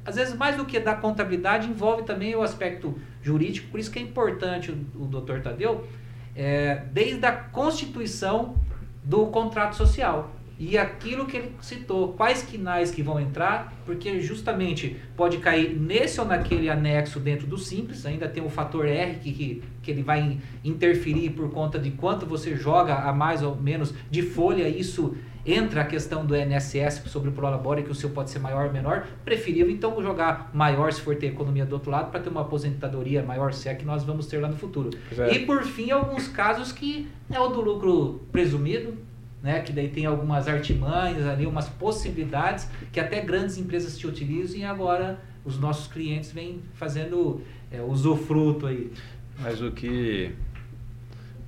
às vezes, mais do que da contabilidade, envolve também o aspecto jurídico, por isso que é importante o, o doutor Tadeu, é, desde a constituição do contrato social. E aquilo que ele citou, quais quinais que vão entrar, porque justamente pode cair nesse ou naquele anexo dentro do simples, ainda tem o fator R que, que, que ele vai interferir por conta de quanto você joga a mais ou menos de folha, isso entra a questão do INSS sobre o Prolabore, que o seu pode ser maior ou menor, preferível então jogar maior se for ter economia do outro lado, para ter uma aposentadoria maior, se é que nós vamos ter lá no futuro. É. E por fim, alguns casos que é o do lucro presumido, né, que daí tem algumas artimanhas ali, umas possibilidades que até grandes empresas te utilizam e agora os nossos clientes vêm fazendo é, usufruto aí. Mas o que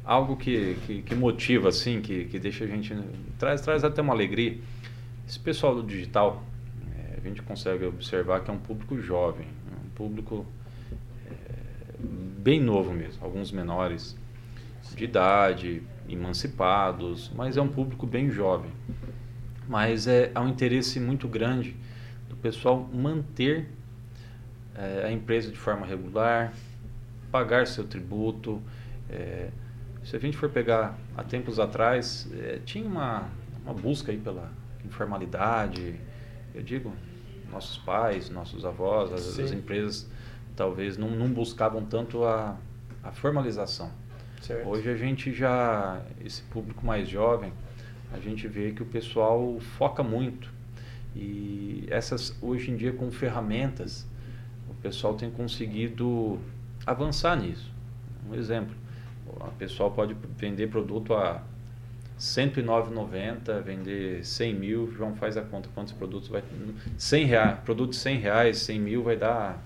algo que, que, que, motiva, assim, que, que deixa a gente. Traz, traz até uma alegria. Esse pessoal do digital, é, a gente consegue observar que é um público jovem, um público é, bem novo mesmo, alguns menores de idade, emancipados, mas é um público bem jovem. Mas é, há um interesse muito grande do pessoal manter é, a empresa de forma regular, pagar seu tributo. É, se a gente for pegar há tempos atrás, é, tinha uma, uma busca aí pela informalidade. Eu digo, nossos pais, nossos avós, as, as empresas talvez não, não, buscavam tanto a, a formalização. Certo. Hoje a gente já, esse público mais jovem, a gente vê que o pessoal foca muito. E essas, hoje em dia, com ferramentas, o pessoal tem conseguido avançar nisso. Um exemplo, o pessoal pode vender produto a R$ 109,90, vender 100 mil, João faz a conta quantos produtos vai... 100 reais, produto de 100 reais, 100 mil vai dar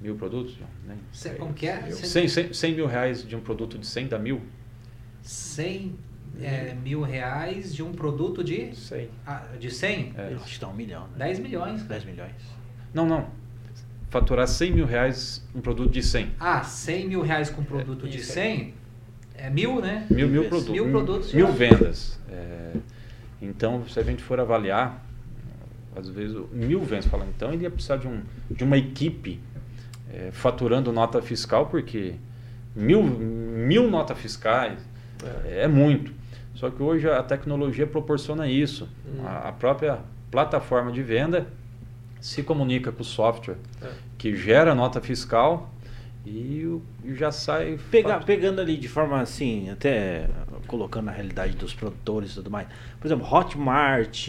mil produtos? Né? Cê, como que é? 100, 100, 100 mil reais de um produto de 100 dá mil? 100 é, mil reais de um produto de 100. Ah, de 100? É. Acho que dá um milhão. Né? 10 milhões. 10 milhões. Não, não. Faturar 100 mil reais um produto de 100. Ah, 100 mil reais com um produto é, de 100? É mil, né? Mil, mil, produtos. Mil produtos. Mil vendas. É, então, se a gente for avaliar, às vezes, mil vendas, fala, então ele ia precisar de, um, de uma equipe é, faturando nota fiscal, porque mil, mil notas fiscais é. é. muito. Só que hoje a tecnologia proporciona isso. Hum. A, a, própria plataforma de venda se comunica com o software é. que gera nota fiscal e, e já sai. Pega, pegando ali de forma assim, até colocando a realidade dos produtores e tudo mais. Por exemplo, Hotmart,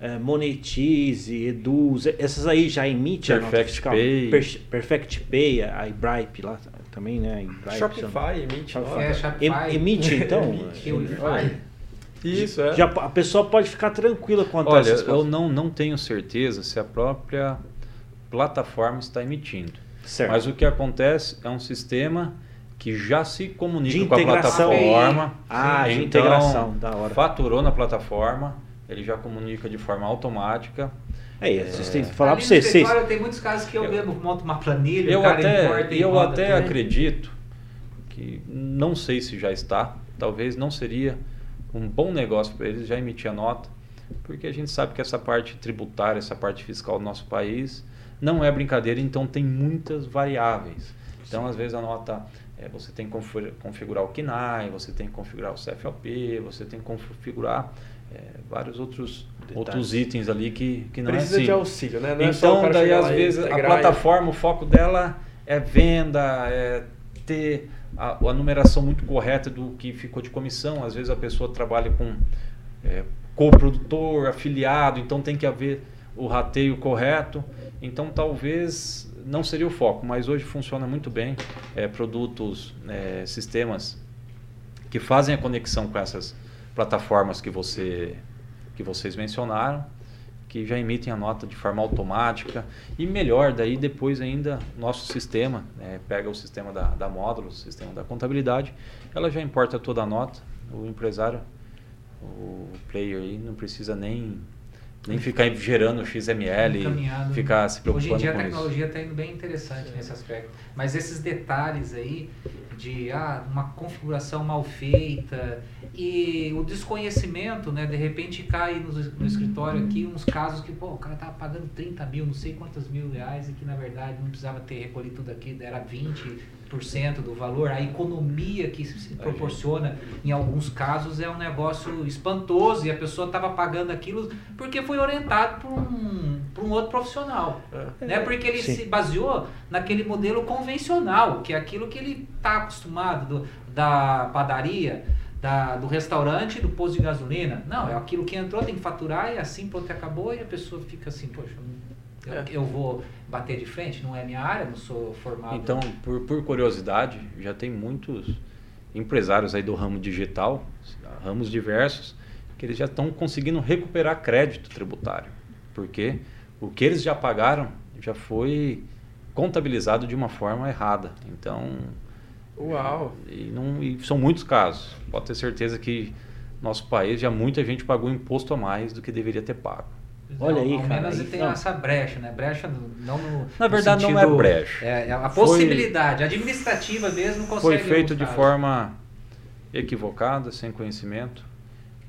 é, Monetize, Eduz, essas aí já emite Perfect a nota fiscal. Pay. Per, Perfect Pay, a Ibripe lá também, né? Ibripe, Shopify emite nota. É, Shopify. Emite então? <laughs> emite, Isso, é. Já, a pessoa pode ficar tranquila quanto Olha, eu não, não tenho certeza se a própria plataforma está emitindo. Certo. Mas o que acontece é um sistema que já se comunica com a plataforma. Ah, de então, integração, da hora. Faturou na plataforma, ele já comunica de forma automática. É isso, é. tem que falar para vocês. Vocês... Tem muitos casos que eu, eu mesmo monto uma planilha, eu até, eu até acredito que não sei se já está, talvez não seria um bom negócio para eles já emitir a nota, porque a gente sabe que essa parte tributária, essa parte fiscal do nosso país não é brincadeira, então tem muitas variáveis. Então, às vezes a nota é, você tem que configurar o KNAI, você tem que configurar o CFLP, você tem que configurar é, vários outros, outros itens ali que, que não Precisa é assim. de auxílio, né? Não é então, é daí às vezes a plataforma, o foco dela é venda, é ter a, a, numeração muito correta do que ficou de comissão. Às vezes a pessoa trabalha com é, coprodutor, afiliado, então tem que haver o rateio correto. Então talvez não seria o foco, mas hoje funciona muito bem. É, produtos, é, sistemas que fazem a conexão com essas plataformas que, você, que vocês mencionaram, que já emitem a nota de forma automática. E melhor, daí depois ainda, nosso sistema, é, pega o sistema da, da módulo, o sistema da contabilidade, ela já importa toda a nota. O empresário, o player aí, não precisa nem nem ficar gerando XML, ficar se preocupando Hoje em dia a tecnologia está indo bem interessante nesse aspecto. Mas esses detalhes aí de ah, uma configuração mal feita e o desconhecimento, né? De repente cai no, no escritório aqui uns casos que, pô, o cara tava pagando 30 mil, não sei quantos mil reais e que na verdade não precisava ter recolhido tudo aqui, era 20, do valor, a economia que se proporciona em alguns casos é um negócio espantoso e a pessoa estava pagando aquilo porque foi orientado por um, por um outro profissional. É. Né? Porque ele Sim. se baseou naquele modelo convencional, que é aquilo que ele está acostumado do, da padaria, da, do restaurante do posto de gasolina. Não, é aquilo que entrou, tem que faturar e assim pronto, acabou e a pessoa fica assim, poxa, eu, é. eu vou bater de frente, não é minha área, não sou formado. Então, por, por curiosidade, já tem muitos empresários aí do ramo digital, ramos diversos, que eles já estão conseguindo recuperar crédito tributário, porque o que eles já pagaram já foi contabilizado de uma forma errada. Então, uau! E, não, e são muitos casos. Pode ter certeza que nosso país já muita gente pagou imposto a mais do que deveria ter pago. Olha aí, ao cara. menos tem não. essa brecha, né? Brecha não no, Na verdade no não é brecha. É, é a possibilidade foi, administrativa mesmo consegue. Foi feito de forma equivocada, sem conhecimento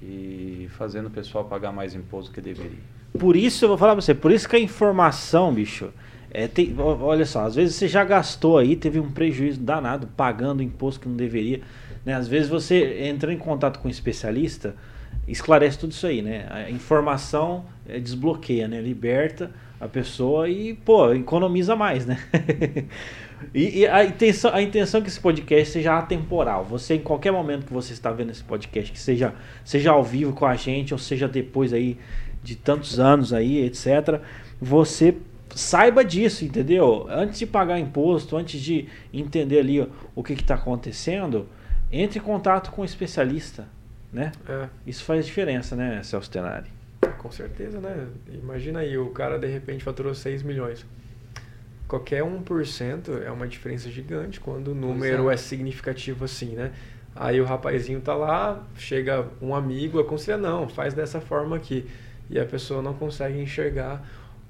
e fazendo o pessoal pagar mais imposto que deveria. Por isso eu vou falar pra você, por isso que a informação, bicho, é, tem, olha só, às vezes você já gastou aí, teve um prejuízo danado pagando imposto que não deveria. Né? Às vezes você entra em contato com um especialista, esclarece tudo isso aí, né? A informação é, desbloqueia, né? Liberta a pessoa e, pô, economiza mais, né? <laughs> e, e a, intenção, a intenção é que esse podcast seja atemporal. Você, em qualquer momento que você está vendo esse podcast, que seja, seja ao vivo com a gente, ou seja depois aí de tantos anos aí, etc., você saiba disso, entendeu? Antes de pagar imposto, antes de entender ali o que está acontecendo, entre em contato com um especialista né? É. Isso faz diferença, né, Celso Tenari? Com certeza, né? Imagina aí, o cara de repente faturou 6 milhões. Qualquer 1% é uma diferença gigante quando o número é. é. significativo assim, né? Aí o rapazinho tá lá, chega um amigo, aconselha, não, faz dessa forma aqui. E a pessoa não consegue enxergar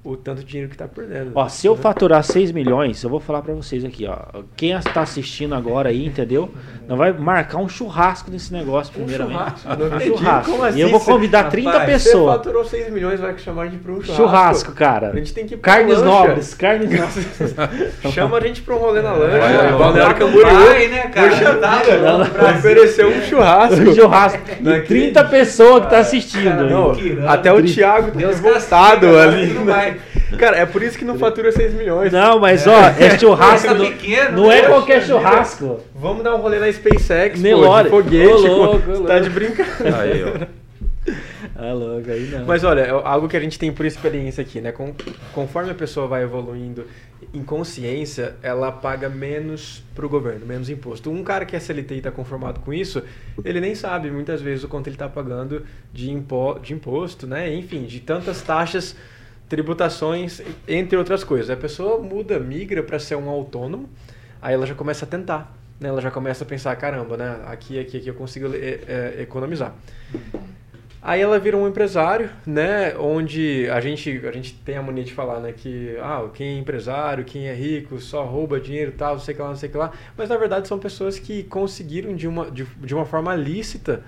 o tanto de dinheiro que está perdendo. Ó, se eu faturar 6 milhões, eu vou falar para vocês aqui, ó. Quem está assistindo agora aí, entendeu? Não vai marcar um churrasco nesse negócio, primeiramente. Um churrasco. Um churrasco. Assim, e eu vou convidar 30 rapaz, pessoas. Você faturou 6 milhões, vai chamar a gente para um churrasco. Churrasco, cara. A gente tem que ir Carnes lancha. nobres, carnes <laughs> nobres. Chama a gente para um rolê na lancha. Vai, Balneário Camboriú. Vai, né, cara? Puxa vida. Ofereceu um churrasco. <laughs> Um churrasco. De 30 pessoas que tá assistindo. Não, até o Thiago tem voltado ali. Cara, é por isso que não fatura 6 milhões. Não, mas ó, é churrasco. É pequeno, não é qualquer churrasco. Vamos dar um rolê na SpaceX, Nelore. pô, de foguete. Ô, louco, tá de brincadeira. Aí, ó. Ah, louco, aí não. Mas olha, é algo que a gente tem por experiência aqui, né? conforme a pessoa vai evoluindo em consciência, ela paga menos pro governo, menos imposto. Um cara que é CLT e está conformado com isso, ele nem sabe muitas vezes o quanto ele está pagando de, impo de imposto, né? Enfim, de tantas taxas tributações, entre outras coisas. A pessoa muda, migra para ser um autônomo, aí ela já começa a tentar. né, ela já começa a pensar, caramba, né, aqui, aqui, aqui eu consigo é, é, economizar. Aí ela vira um empresário, né, onde a gente, a gente tem a mania de falar, né, que ah, quem é empresário, quem é rico, só rouba dinheiro e tal, não sei o que lá, não sei o que lá. Mas na verdade são pessoas que conseguiram de uma, de, de uma forma lícita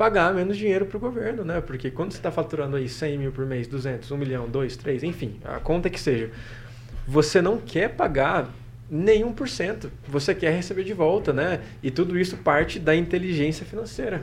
pagar menos dinheiro para o governo, né? Porque quando você está faturando aí 100 mil por mês, 200, 1 milhão, 2, 3, enfim, a conta que seja, você não quer pagar nenhum por cento. Você quer receber de volta, né? E tudo isso parte da inteligência financeira.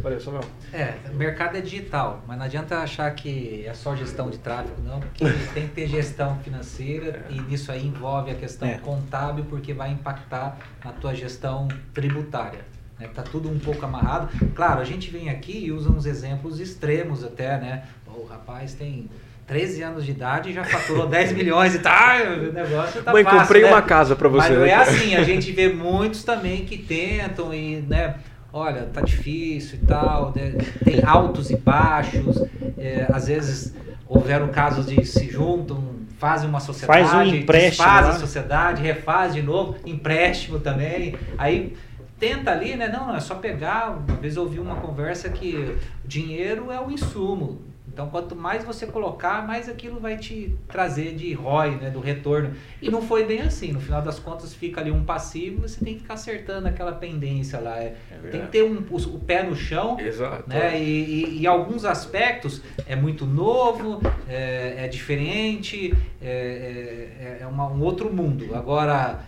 Valeu, Samuel. É, o mercado é digital, mas não adianta achar que é só gestão de tráfego, não, porque tem que ter gestão financeira é. e nisso aí envolve a questão é. contábil, porque vai impactar na tua gestão tributária. Né? Tá tudo um pouco amarrado. Claro, a gente vem aqui e usa uns exemplos extremos até, né? O rapaz tem 13 anos de idade e já faturou <laughs> 10 milhões e tá, o negócio tá Mãe, fácil, comprei né? uma casa para você. Mas não é assim, a gente vê muitos também que tentam e, né, olha, tá difícil e tal, né? tem altos e baixos, é, às vezes houveram casos de se juntam, fazem uma sociedade, Faz um empréstimo faz a lá. sociedade, refaz de novo, empréstimo também, aí tenta ali, né? Não, é só pegar. Uma vez eu ouvi uma conversa que dinheiro é o insumo. Então, quanto mais você colocar, mais aquilo vai te trazer de ROI, né, do retorno. E não foi bem assim. No final das contas, fica ali um passivo, você tem que ficar acertando aquela pendência lá. É, É tem que ter um, o, o pé no chão. Exato. Né? E, e, em alguns aspectos é muito novo, é, é diferente, é, é, é uma- um outro mundo. Agora,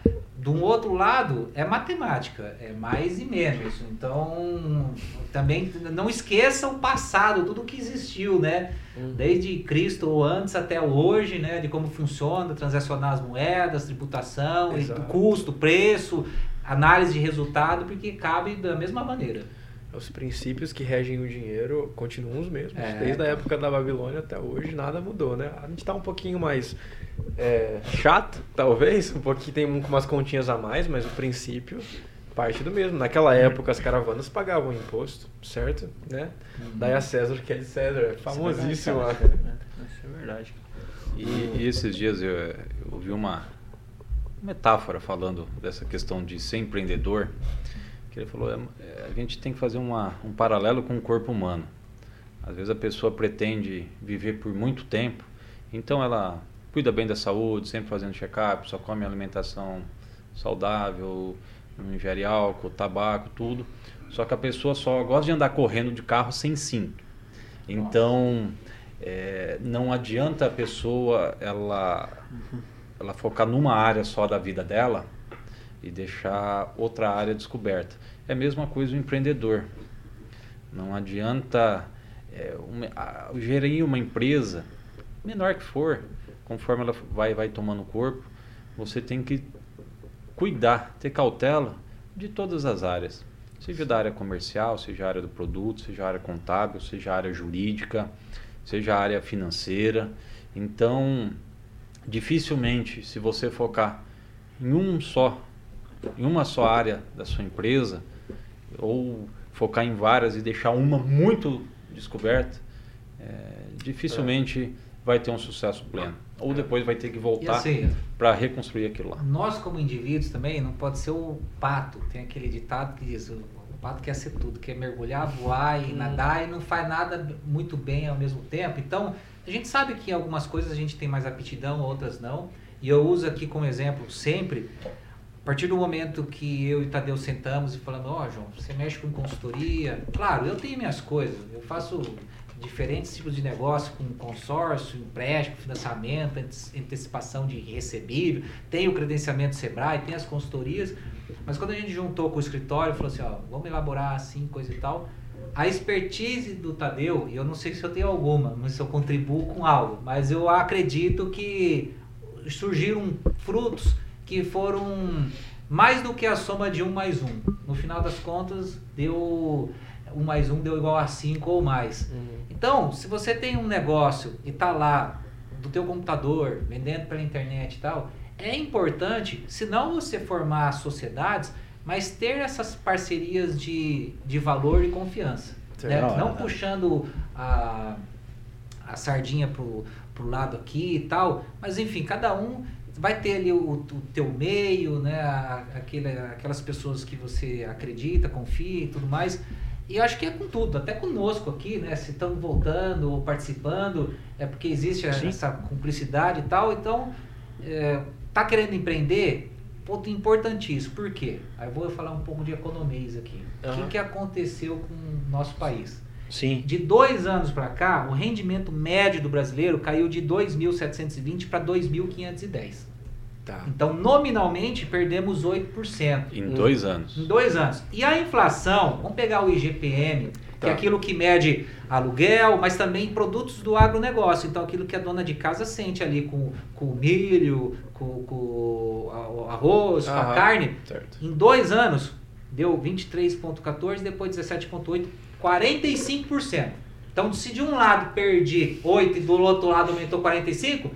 um outro lado, é matemática, é mais e menos. Então, também não esqueça o passado, tudo que existiu, né? Uhum. Desde Cristo ou antes até hoje, né? De como funciona, transacionar as moedas, tributação, Exato. custo, preço, análise de resultado, porque cabe da mesma maneira. Os princípios que regem o dinheiro continuam os mesmos. É. Desde a época da Babilônia até hoje, nada mudou, né? A gente tá um pouquinho mais é, chato, talvez, um pouquinho tem um- umas continhas a mais, mas o princípio parte do mesmo. Naquela época, as caravanas pagavam imposto, certo? Né? Daí a César, que é de César, é famosíssimo. Isso é verdade. Isso é verdade. E, e esses dias eu, eu ouvi uma metáfora falando dessa questão de ser empreendedor, ele falou, é, a gente tem que fazer uma, um paralelo com o corpo humano. Às vezes a pessoa pretende viver por muito tempo, então ela cuida bem da saúde, sempre fazendo check-up, só come alimentação saudável, não ingere álcool, tabaco, tudo. Só que a pessoa só gosta de andar correndo de carro sem cinto. Então, é, não adianta a pessoa ela, ela focar numa área só da vida dela e deixar outra área descoberta. É a mesma coisa o empreendedor. Não adianta é, gerir uma empresa, menor que for, conforme ela vai, vai tomando corpo, você tem que cuidar, ter cautela de todas as áreas. Seja da área comercial, seja a área do produto, seja a área contábil, seja a área jurídica, seja a área financeira. Então, dificilmente, se você focar em um só, em uma só área da sua empresa, ou focar em várias e deixar uma muito descoberta, é, dificilmente vai ter um sucesso pleno. Ou depois vai ter que voltar assim, para reconstruir aquilo lá. Nós, como indivíduos também, não pode ser o pato. Tem aquele ditado que diz: o, pato quer ser tudo, quer mergulhar, voar e nadar e não faz nada muito bem ao mesmo tempo. Então, a gente sabe que em algumas coisas a gente tem mais aptidão, outras não. E eu uso aqui como exemplo sempre. Partir do momento que eu e Tadeu sentamos e falando, ó, João, você mexe com consultoria. Claro, eu tenho minhas coisas, eu faço diferentes tipos de negócio, com consórcio, empréstimo, financiamento, ante- antecipação de recebível, tem o credenciamento Sebrae, tem as consultorias, mas quando a gente juntou com o escritório, falou assim, ó, vamos elaborar assim, coisa e tal, a expertise do Tadeu, e eu não sei se eu tenho alguma, mas se eu contribuo com algo, mas eu acredito que surgiram frutos que foram mais do que a soma de um mais um. No final das contas, deu um mais um deu igual a cinco ou mais. Então, se você tem um negócio e tá lá do teu computador, vendendo pela internet e tal, é importante, se não você formar sociedades, mas ter essas parcerias de, de valor e confiança. Né? Não, Não é, puxando a, a sardinha pro, pro lado aqui e tal, mas enfim, cada um vai ter ali o, o teu meio, né? Aquele, aquelas pessoas que você acredita, confia e tudo mais. E eu acho que é com tudo, até conosco aqui, né? Se estão voltando ou participando, é porque existe Sim. essa cumplicidade e tal. Então, é, tá querendo empreender? Ponto importantíssimo. Por quê? Aí eu vou falar um pouco de economia aqui. Uhum. O que, que aconteceu com o nosso país? Sim. De dois anos para cá, o rendimento médio do brasileiro caiu de 2.720 para 2.510. Tá. Então, nominalmente, perdemos 8%. Em dois anos. Em dois anos. E a inflação, vamos pegar o IGPM, tá. que é tá. aquilo que mede aluguel, mas também produtos do agronegócio. Então, aquilo que a dona de casa sente ali com, com o milho, com, com o arroz, Aham, com a carne. Certo. Em dois anos, deu 23,14, depois 17,8, 45%. Então, se de um lado perdi 8 e do outro lado aumentou 45,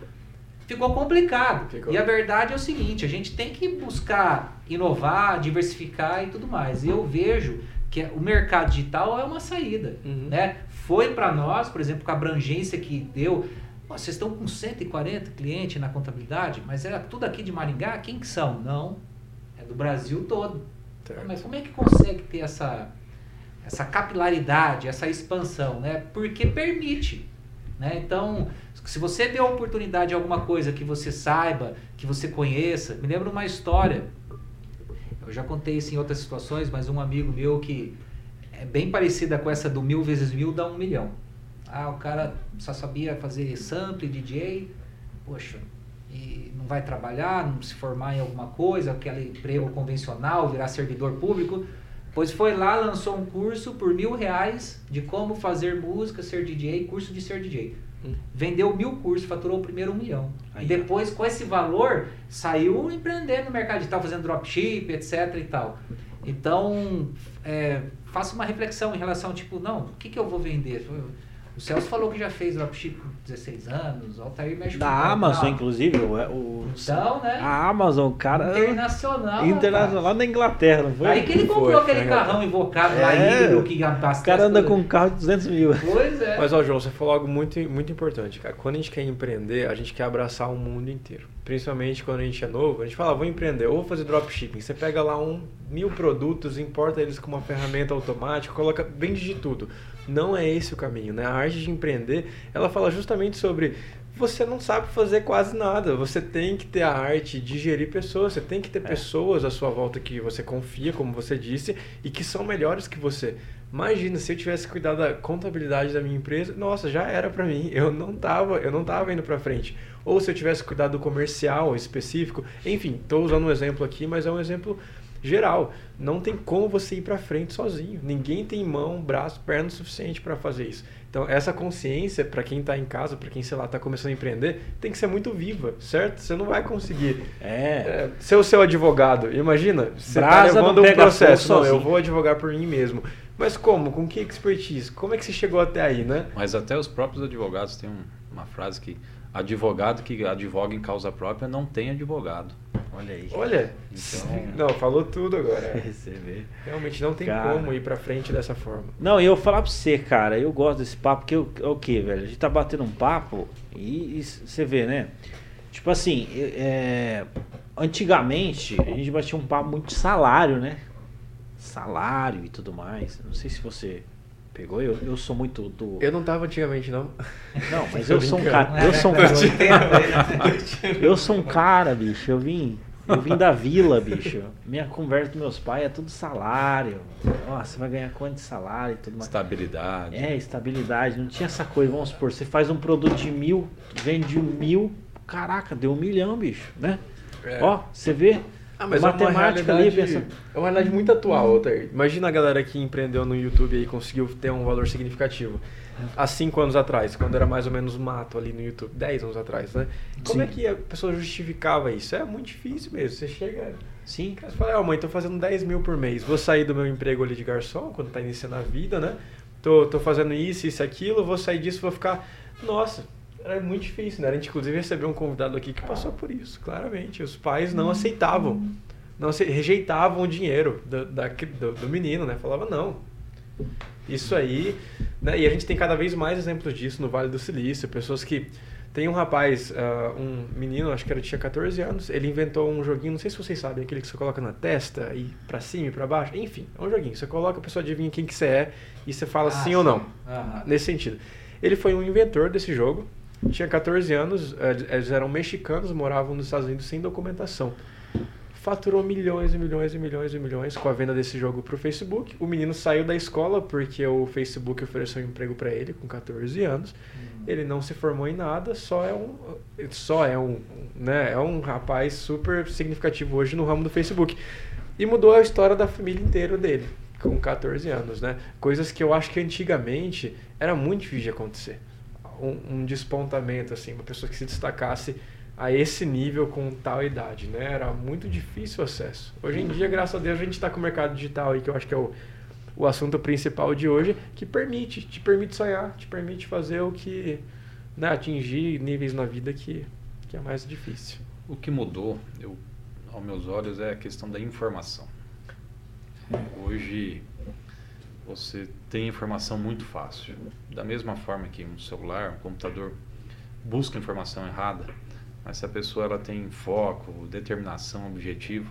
ficou complicado. Ficou. E a verdade é o seguinte, a gente tem que buscar inovar, diversificar e tudo mais. Eu vejo que o mercado digital é uma saída, uhum. né? Foi para nós, por exemplo, com a abrangência que deu, vocês estão com 140 clientes na contabilidade, mas era tudo aqui de Maringá, quem que são? Não, é do Brasil todo. Mas como é que consegue ter essa essa capilaridade, essa expansão, né? Porque permite, né? Então, se você deu a oportunidade de alguma coisa que você saiba, que você conheça, me lembra uma história. Eu já contei isso em outras situações, mas um amigo meu que é bem parecida com essa do mil vezes mil dá um milhão. Ah, o cara só sabia fazer sample, DJ, poxa, e não vai trabalhar, não se formar em alguma coisa, aquele emprego convencional, virar servidor público. Pois foi lá, lançou um curso por mil reais de como fazer música, ser DJ, curso de ser DJ. Vendeu mil cursos, faturou o primeiro um milhão. Aí, e depois, com esse valor, saiu empreendendo no mercado digital, fazendo dropship, etc e tal. Então, é, faça uma reflexão em relação, tipo, não, o que, que eu vou vender? O Celso falou que já fez dropship com 16 anos, o Altair mexe Da Amazon, inclusive. O, o, então, né? A Amazon, cara. Internacional. Internacional, lá na Inglaterra, não foi? Aí que ele comprou foi, aquele carrão invocado é, lá híbrido que abastece. O cara anda com um carro de 200 mil. Pois é. Mas, ó, João, você falou algo muito, muito importante, cara. Quando a gente quer empreender, a gente quer abraçar o mundo inteiro. Principalmente quando a gente é novo, a gente fala, vou empreender, ou vou fazer dropshipping. Você pega lá um mil produtos, importa eles com uma ferramenta automática, coloca, vende de tudo não é esse o caminho, né? A arte de empreender, ela fala justamente sobre você não sabe fazer quase nada. Você tem que ter a arte de gerir pessoas. Você tem que ter é. pessoas à sua volta que você confia, como você disse, e que são melhores que você. Imagina se eu tivesse cuidado da contabilidade da minha empresa, nossa, já era para mim. Eu não tava, eu não tava indo para frente. Ou se eu tivesse cuidado do comercial específico, enfim, estou usando um exemplo aqui, mas é um exemplo geral. Não tem como você ir para frente sozinho. Ninguém tem mão, braço, perna suficiente para fazer isso. Então, essa consciência, para quem está em casa, para quem, sei lá, está começando a empreender, tem que ser muito viva, certo? Você não vai conseguir é. É, ser o seu advogado. Imagina, você está levando um processo. Não, eu vou advogar por mim mesmo. Mas como? Com que expertise? Como é que você chegou até aí, né? Mas até os próprios advogados têm uma frase que advogado que advoga em causa própria não tem advogado. Olha aí. Olha. Então... Não, falou tudo agora. <laughs> Você vê. Realmente não tem cara... como ir pra frente dessa forma. Não, e eu vou falar pra você, cara, eu gosto desse papo, porque é o que, velho? A gente tá batendo um papo e, e você vê, né? Tipo assim, é, antigamente a gente batia um papo muito de salário, né? Salário e tudo mais. Não sei se você Pegou? Eu, eu sou muito do. Eu não tava antigamente, não. Não, mas eu sou um cara. Eu sou um cara. <laughs> eu sou um cara, bicho. Eu vim. Eu vim da vila, bicho. Minha conversa com meus pais é tudo salário. Nossa, você vai ganhar quanto de salário e tudo mais. Estabilidade. É, estabilidade. Não tinha essa coisa. Vamos supor, você faz um produto de mil, vende mil. Caraca, deu um milhão, bicho, né? É. Ó, você vê. Ah, mas matemática é uma ali, pensa... é uma realidade muito atual, Altair. Imagina a galera que empreendeu no YouTube e conseguiu ter um valor significativo. Há cinco anos atrás, quando era mais ou menos mato ali no YouTube, dez anos atrás, né? Como Sim. é que a pessoa justificava isso? É muito difícil mesmo. Você chega. Sim. Você fala, ó, oh, mãe, tô fazendo 10 mil por mês. Vou sair do meu emprego ali de garçom, quando tá iniciando a vida, né? Tô, tô fazendo isso, isso, aquilo, vou sair disso, vou ficar. Nossa, era muito difícil, né? A gente inclusive recebeu um convidado aqui que passou por isso, claramente. Os pais não aceitavam, não rejeitavam o dinheiro do, da, do, do menino, né? Falava não. Isso aí, né? E a gente tem cada vez mais exemplos disso no Vale do Silício, pessoas que Tem um rapaz, uh, um menino, acho que ele tinha 14 anos, ele inventou um joguinho, não sei se vocês sabem, aquele que você coloca na testa e para cima e para baixo, enfim, é um joguinho. Você coloca, a pessoa adivinha quem que você é e você fala ah, sim, sim, ou não. Nesse sentido. Ele foi um inventor desse jogo, tinha 14 anos, eh, eles eram mexicanos, moravam nos Estados Unidos sem documentação faturou milhões e milhões e milhões e milhões com a venda desse jogo para o Facebook. O menino saiu da escola porque o Facebook ofereceu um emprego para ele com 14 anos. Uhum. Ele não se formou em nada, só é um só é um, né, é um rapaz super significativo hoje no ramo do Facebook. E mudou a história da família inteira dele com 14 anos, né? Coisas que eu acho que antigamente era muito difícil de acontecer. Um, um despontamento assim, uma pessoa que se destacasse a esse nível com tal idade, né? Era muito difícil o acesso. Hoje em dia, graças a Deus, a gente está com o mercado digital aí, que eu acho que é o, o assunto principal de hoje, que permite, te permite sonhar, te permite fazer o que, né, atingir níveis na vida que, que é mais difícil. O que mudou, eu, aos meus olhos, é a questão da informação. Hoje você tem informação muito fácil. Da mesma forma que um celular, um computador busca informação errada, mas se a pessoa ela tem foco, determinação, objetivo,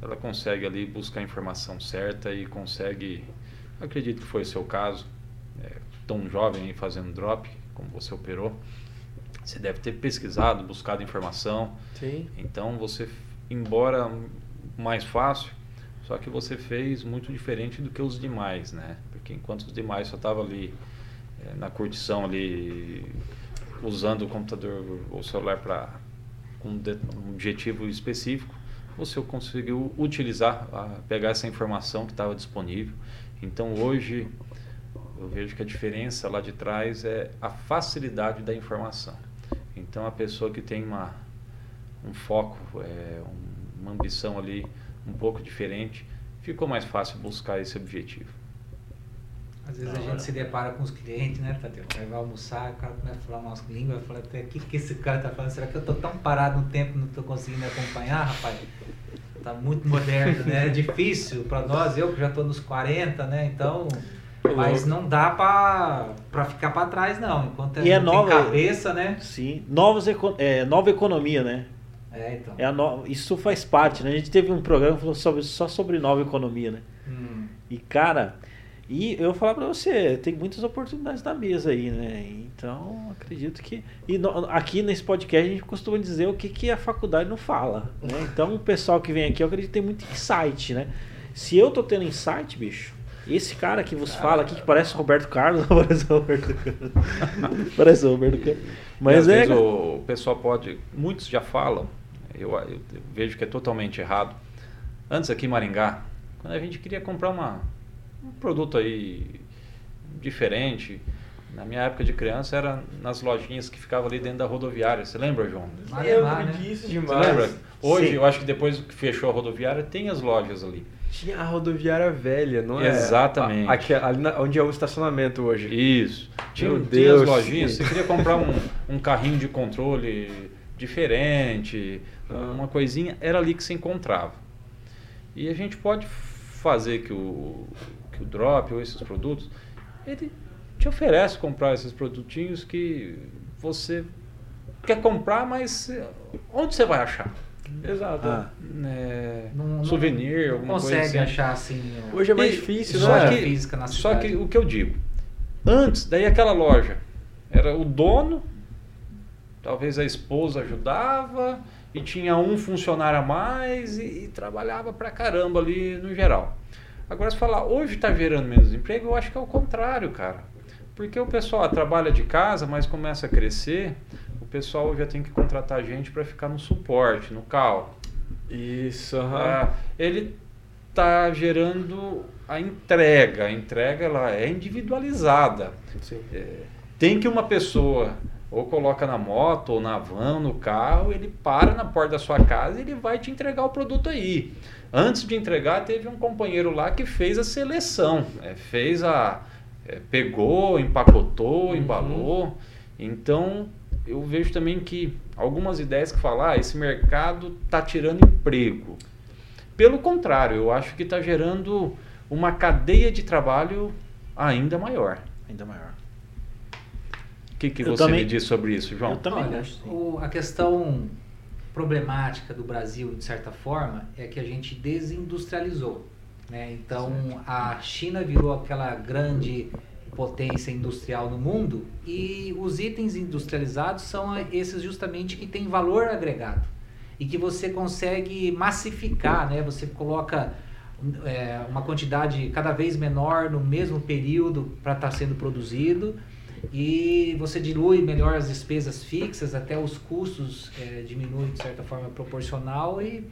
ela consegue ali buscar a informação certa e consegue, acredito que foi o seu caso, é, tão jovem aí fazendo drop, como você operou, você deve ter pesquisado, buscado informação. Sim. Então você, embora mais fácil, só que você fez muito diferente do que os demais, né? Porque enquanto os demais só estavam ali é, na curtição ali usando o computador ou celular para um, um, objetivo específico, você conseguiu utilizar, pegar essa informação que estava disponível. Então hoje eu vejo que a diferença lá de trás é a facilidade da informação. Então a pessoa que tem uma, um foco, é, uma ambição ali um pouco diferente, ficou mais fácil buscar esse objetivo. Às vezes a gente se depara com os clientes, né, Tadeu? Aí vai almoçar, o cara começa a falar umas línguas, fala até o que, que esse cara tá falando? Será que eu tô tão parado no tempo não tô conseguindo acompanhar, rapaz? Tá muito moderno, né? É difícil para nós, eu que já tô nos 40, né? Então. Mas não dá pra ficar para trás, não. Enquanto e é nova, cabeça, né? Sim. Novos, é, nova economia, né? É, então. É no... Isso faz parte, né? A gente teve um programa que falou sobre, só sobre nova economia, né? Hum. E, cara, e eu vou falar para você, tem muitas oportunidades na mesa aí, né? Então, acredito que. E no, aqui nesse podcast a gente costuma dizer o que, que a faculdade não fala. Né? <laughs> Então, o pessoal que vem aqui, eu acredito que tem muito insight, né? Se eu tô tendo insight, bicho, esse cara que você fala aqui, que parece o Roberto Carlos, não <laughs> parece o Roberto Carlos. <laughs> parece o Roberto Carlos. Mas é. O, o pessoal pode. Muitos já falam, eu, eu vejo que é totalmente errado. Antes aqui em Maringá, quando a gente queria comprar uma um produto aí diferente. Na minha época de criança era nas lojinhas que ficavam ali dentro da rodoviária. Você lembra, João? Lembro disso demais. Você lembra? Hoje, Sim. eu acho que depois que fechou a rodoviária, tem as lojas ali. Tinha a rodoviária velha, não é? Exatamente. Aqui, ali na, onde é o estacionamento hoje. Isso. Tinha, Meu tinha Deus. as lojinhas. Você queria comprar um, <laughs> um carrinho de controle diferente. Uma coisinha, era ali que se encontrava. E a gente pode fazer que o, que o Drop ou esses produtos, ele te oferece comprar esses produtinhos que você quer comprar, mas onde você vai achar? Exato. Ah. É, não, souvenir, não alguma consegue coisa assim. achar assim. Hoje é mais e, difícil, só né? Que, física na só que o que eu digo, antes, daí aquela loja era o dono, talvez a esposa ajudava e tinha um funcionário a mais e, e trabalhava pra caramba ali no geral. Agora, se falar hoje está gerando menos emprego, eu acho que é o contrário, cara. Porque o pessoal trabalha de casa, mas começa a crescer, o pessoal já tem que contratar gente para ficar no suporte, no cal. Isso, uhum. ele está gerando a entrega. A entrega ela é individualizada. É, tem que uma pessoa ou coloca na moto, ou na van, no carro, ele para na porta da sua casa e ele vai te entregar o produto aí. Antes de entregar, teve um companheiro lá que fez a seleção, é, fez a. É, pegou, empacotou, uhum. embalou. Então, eu vejo também que algumas ideias que falar, ah, esse mercado está tirando emprego. Pelo contrário, eu acho que está gerando uma cadeia de trabalho ainda maior. Ainda maior. O que, que você também, me diz sobre isso, João? Eu também Olha, acho. O, a questão problemática do Brasil, de certa forma, é que a gente desindustrializou. Né? Então, a China virou aquela grande potência industrial no mundo e os itens industrializados são esses justamente que têm valor agregado e que você consegue massificar, né? Você coloca é, uma quantidade cada vez menor no mesmo período para estar tá sendo produzido e você dilui melhor as despesas fixas, até os custos é, diminuem de certa forma proporcional e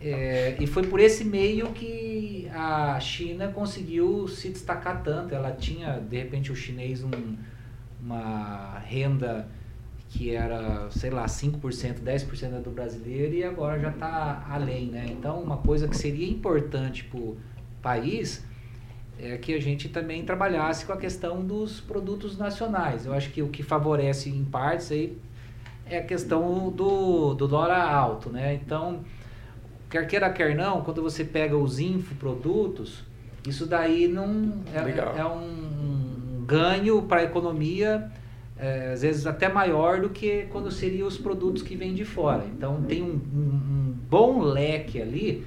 é, e foi por esse meio que a China conseguiu se destacar tanto. Ela tinha, de repente, o chinês um, uma renda que era, sei lá, 5%, 10% do brasileiro e agora já está além, né? Então, uma coisa que seria importante para o país é que a gente também trabalhasse com a questão dos produtos nacionais. Eu acho que o que favorece em partes aí é a questão do, do dólar alto, né? Então, quer queira, quer não, quando você pega os infoprodutos, isso daí não é, é um ganho para a economia, é, às vezes até maior do que quando seriam os produtos que vêm de fora. Então tem um, um, um bom leque ali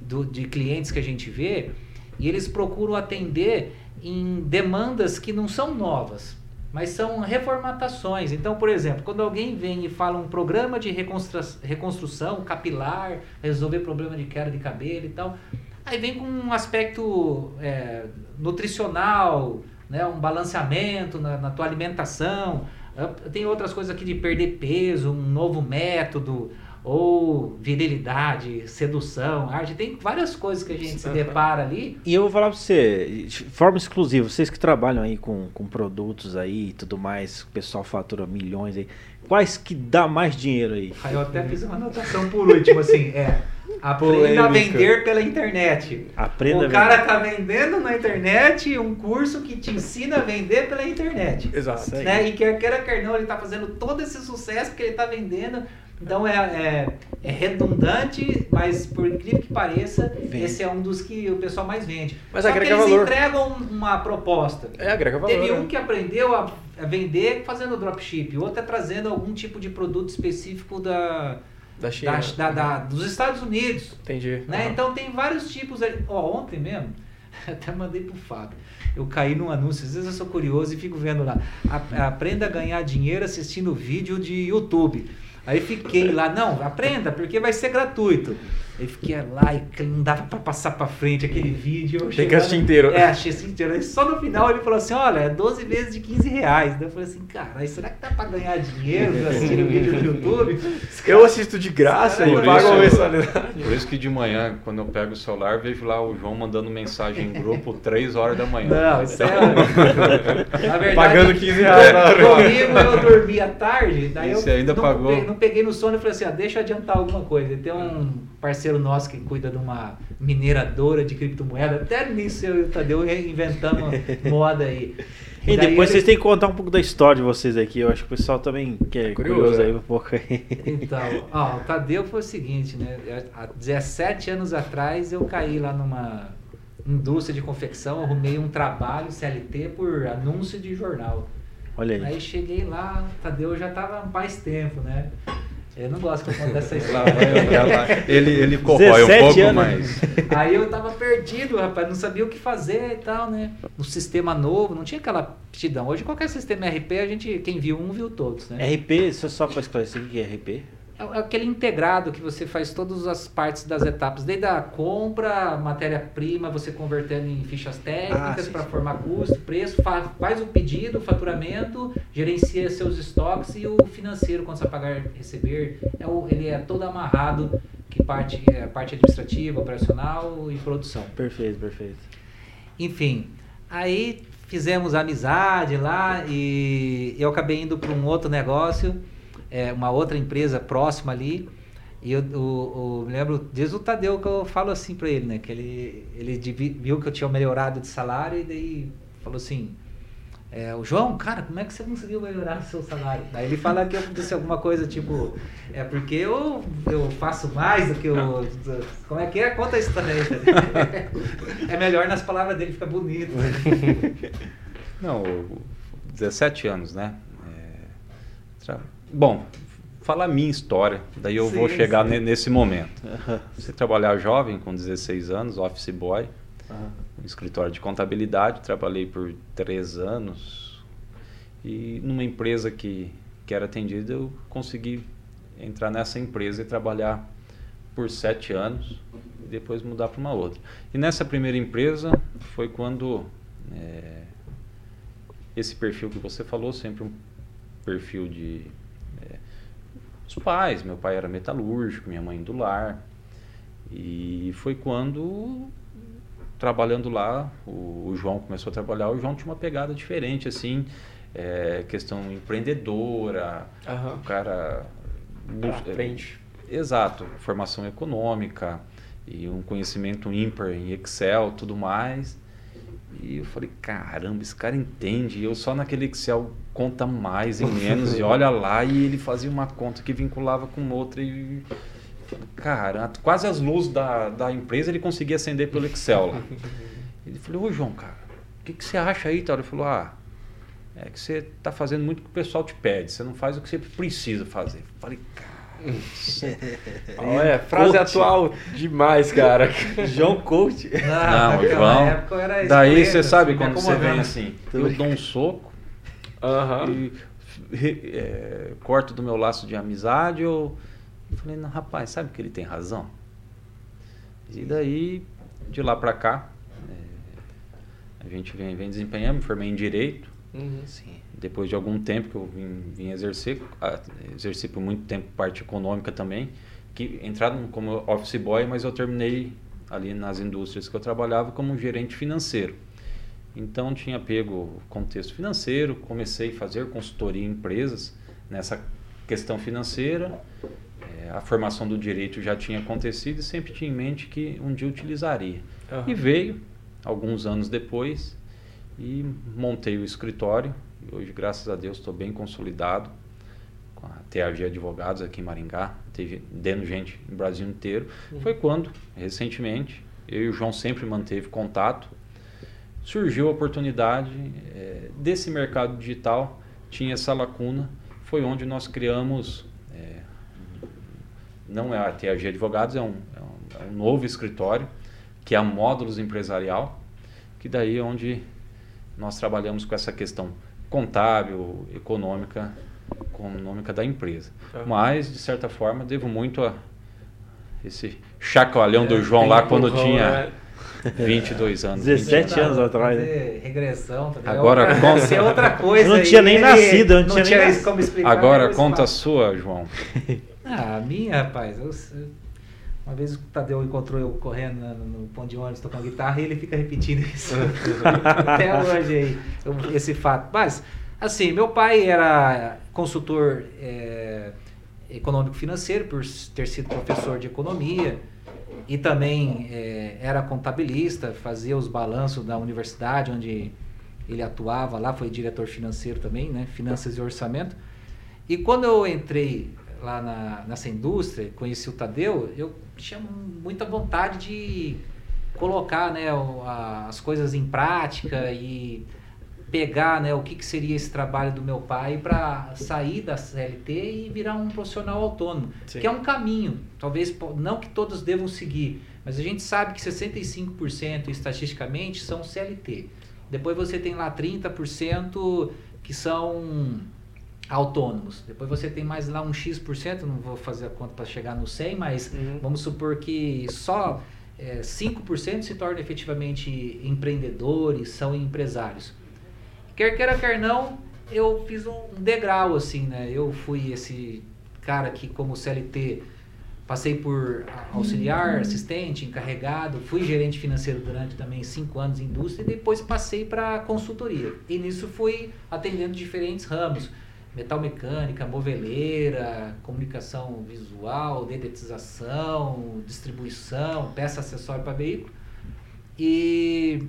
do, de clientes que a gente vê e eles procuram atender em demandas que não são novas mas são reformatações. Então, por exemplo, quando alguém vem e fala um programa de reconstru reconstrução capilar, resolver problema de queda de cabelo e tal, aí vem com um aspecto é, nutricional, né, um balanceamento na, na tua alimentação. Tem outras coisas aqui de perder peso, um novo método, ou virilidade, sedução, arte, tem várias coisas que a gente se depara ali. E eu vou falar para você, de forma exclusiva, vocês que trabalham aí com, com produtos aí e tudo mais, o pessoal fatura milhões aí, quais que dá mais dinheiro aí? Aí eu até fiz uma anotação por <laughs> último, assim, é, aprenda a vender pela internet. Aprenda o cara tá vendendo na internet um curso que te ensina a vender pela internet. Exato. Né? E quer queira, quer não, ele tá fazendo todo esse sucesso porque ele tá vendendo então é, é, é, redundante, mas por incrível que pareça, esse é um dos que o pessoal mais vende. Mas Só agrega que eles valor. entregam uma proposta. É, agrega valor. Teve um né? que aprendeu a, vender fazendo dropship, o outro é trazendo algum tipo de produto específico da, da China. Da, da, da, dos Estados Unidos. Entendi. Né? Uhum. Então tem vários tipos. Ó, ontem mesmo, <laughs> até mandei pro Fábio. Eu caí num anúncio, às vezes eu sou curioso e fico vendo lá. Aprenda a ganhar dinheiro assistindo vídeo de YouTube. Aí fiquei lá, não, aprenda, porque vai ser gratuito. Aí fiquei lá e não dava pra passar pra frente aquele vídeo. Tem que assistir inteiro. É, achei assim inteiro. Aí só no final ele falou assim: olha, é 12 vezes de 15 reais. Daí eu falei assim, cara, será que dá pra ganhar dinheiro <laughs> assistindo vídeo no YouTube? Eu assisto de graça e pago a mensalidade. Por isso que de manhã, quando eu pego o celular, vejo lá o João mandando mensagem em grupo <laughs> 3 horas da manhã. Não, isso é. <laughs> Na verdade, Pagando 15 reais na hora. Comigo eu dormi à tarde, daí Você eu ainda não, pagou. Peguei, não peguei no sono e falei assim: ah, deixa eu adiantar alguma coisa. Tem um parceiro nosso que cuida de uma mineradora de criptomoeda. Até nisso eu e o Tadeu inventamos <laughs> moda aí. E, e depois vocês têm que contar um pouco da história de vocês aqui. Eu acho que o pessoal também quer é curioso, curioso aí é. um pouco aí. Então, ó, o Tadeu foi o seguinte, né? Há 17 anos atrás eu caí lá numa indústria de confecção, arrumei um trabalho CLT por anúncio de jornal. Olha aí. Aí cheguei lá, o Tadeu já estava mais tempo, né? Eu não gosto que eu conte dessa história. ele, ele corrói um pouco anos. mais. Aí eu tava perdido, rapaz, não sabia o que fazer e tal, né? No sistema novo, não tinha aquela aptidão. Hoje qualquer sistema RP, a gente, quem viu um, viu todos, né? RP, só para esclarecer o que é RP? É, é aquele integrado que você faz todas as partes das etapas, desde a compra, matéria-prima, você convertendo em fichas técnicas ah, para formar custo, preço, fa faz o pedido, o faturamento, gerencia seus estoques e o financeiro quando você pagar receber, é o, ele é todo amarrado que parte é parte administrativa, operacional e produção. Perfeito, perfeito. Enfim, aí fizemos amizade lá e eu acabei indo para um outro negócio é, uma outra empresa próxima ali. E eu, o, o, me lembro, diz o Tadeu que eu falo assim para ele, né? Que ele, ele viu que eu tinha melhorado de salário e daí falou assim: é, o João, cara, como é que você conseguiu melhorar o seu salário? Daí ele fala que eu disse alguma coisa tipo: é porque eu, eu faço mais do que eu. Como é que é? Conta isso <laughs> também. é melhor nas palavras dele, fica bonito. <laughs> Não, 17 anos, né? Bom, fala a minha história, daí eu sim, vou chegar nesse momento. Você trabalhar jovem, com 16 anos, office boy, uhum. no escritório de contabilidade, trabalhei por três anos e numa empresa que, que era atendida eu consegui entrar nessa empresa e trabalhar por sete anos e depois mudar para uma outra. E nessa primeira empresa foi quando é, esse perfil que você falou, sempre um perfil de os pais, meu pai era metalúrgico, minha mãe do lar. E foi quando trabalhando lá, o, o João começou a trabalhar, o João tinha uma pegada diferente assim, é, questão empreendedora, uhum. o cara frente. Exato, formação econômica e um conhecimento ímpar em Excel, tudo mais. E eu falei, caramba, esse cara entende. Eu só naquele Excel conta mais e menos, e olha lá, e ele fazia uma conta que vinculava com outra e. Cara, quase as luzes da, da empresa ele conseguia acender pelo Excel lá. Ele falou, ô João, cara, o que, que você acha aí? Ele falou, ah, é que você está fazendo muito o que o pessoal te pede, você não faz o que você precisa fazer. Eu falei, cara Olha, frase coach. atual demais, cara. João Coach. Não, não João. Daí você sabe quando você vem assim, eu dou um soco e é, corto do meu laço de amizade. Eu, eu falei, não, rapaz, sabe que ele tem razão? E daí, de lá pra cá, é, a gente vem, vem desempenhando, me formei em Direito. Uhum. Sim depois de algum tempo que eu vim, vim exercer, exerci por muito tempo parte econômica também, que entrado como office boy, mas eu terminei ali nas indústrias que eu trabalhava como gerente financeiro. Então tinha pego contexto financeiro, comecei a fazer consultoria em empresas nessa questão financeira. É, a formação do direito já tinha acontecido e sempre tinha em mente que um dia utilizaria. Uhum. E veio alguns anos depois e montei o escritório hoje, graças a Deus, estou bem consolidado com a TAG Advogados aqui em Maringá, teve dando gente no Brasil inteiro. Uhum. Foi quando, recentemente, eu e o João sempre manteve contato, surgiu a oportunidade é, desse mercado digital, tinha essa lacuna, foi onde nós criamos, é, não é a TAG Advogados, é um, é um, é um novo escritório, que é a Módulos Empresarial, que daí é onde nós trabalhamos com essa questão contábil, econômica, econômica da empresa. Uhum. Mas, de certa forma, devo muito a esse chacoalhão é, do João lá quando tinha 22 <laughs> anos. 17 20. anos atrás. Né? Regressão. Tá agora conta. é outra coisa. Eu não tinha nem nascido, eu não, não tinha, nem isso como explicar. Agora conta a sua, João. Ah, a minha, rapaz, eu, uma vez o Tadeu encontrou eu correndo no, no ponto de ônibus tocando guitarra e ele fica repetindo <laughs> isso até hoje aí, esse fato. Mas, assim, meu pai era consultor é, econômico-financeiro por ter sido professor de economia e também é, era contabilista, fazia os balanços da universidade onde ele atuava lá, foi diretor financeiro também, né? Finanças e orçamento. E quando eu entrei lá na, nessa indústria, conheci o Tadeu, eu tinha muita vontade de colocar né, as coisas em prática e pegar né, o que, que seria esse trabalho do meu pai para sair da CLT e virar um profissional autônomo, Sim. que é um caminho, talvez não que todos devam seguir, mas a gente sabe que 65% estatisticamente são CLT. Depois você tem lá 30% que são autônomos. Depois você tem mais lá um X%, não vou fazer a conta para chegar no 100, mas uhum. vamos supor que só é, 5% se tornam efetivamente empreendedores, são empresários. Quer queira, quer não, eu fiz um degrau assim, né? Eu fui esse cara que como CLT passei por auxiliar, uhum. assistente, encarregado, fui gerente financeiro durante também cinco anos em indústria e depois passei para consultoria. E nisso fui atendendo diferentes ramos metal mecânica, moveleira, comunicação visual, dedetização, distribuição, peça acessória para veículo. E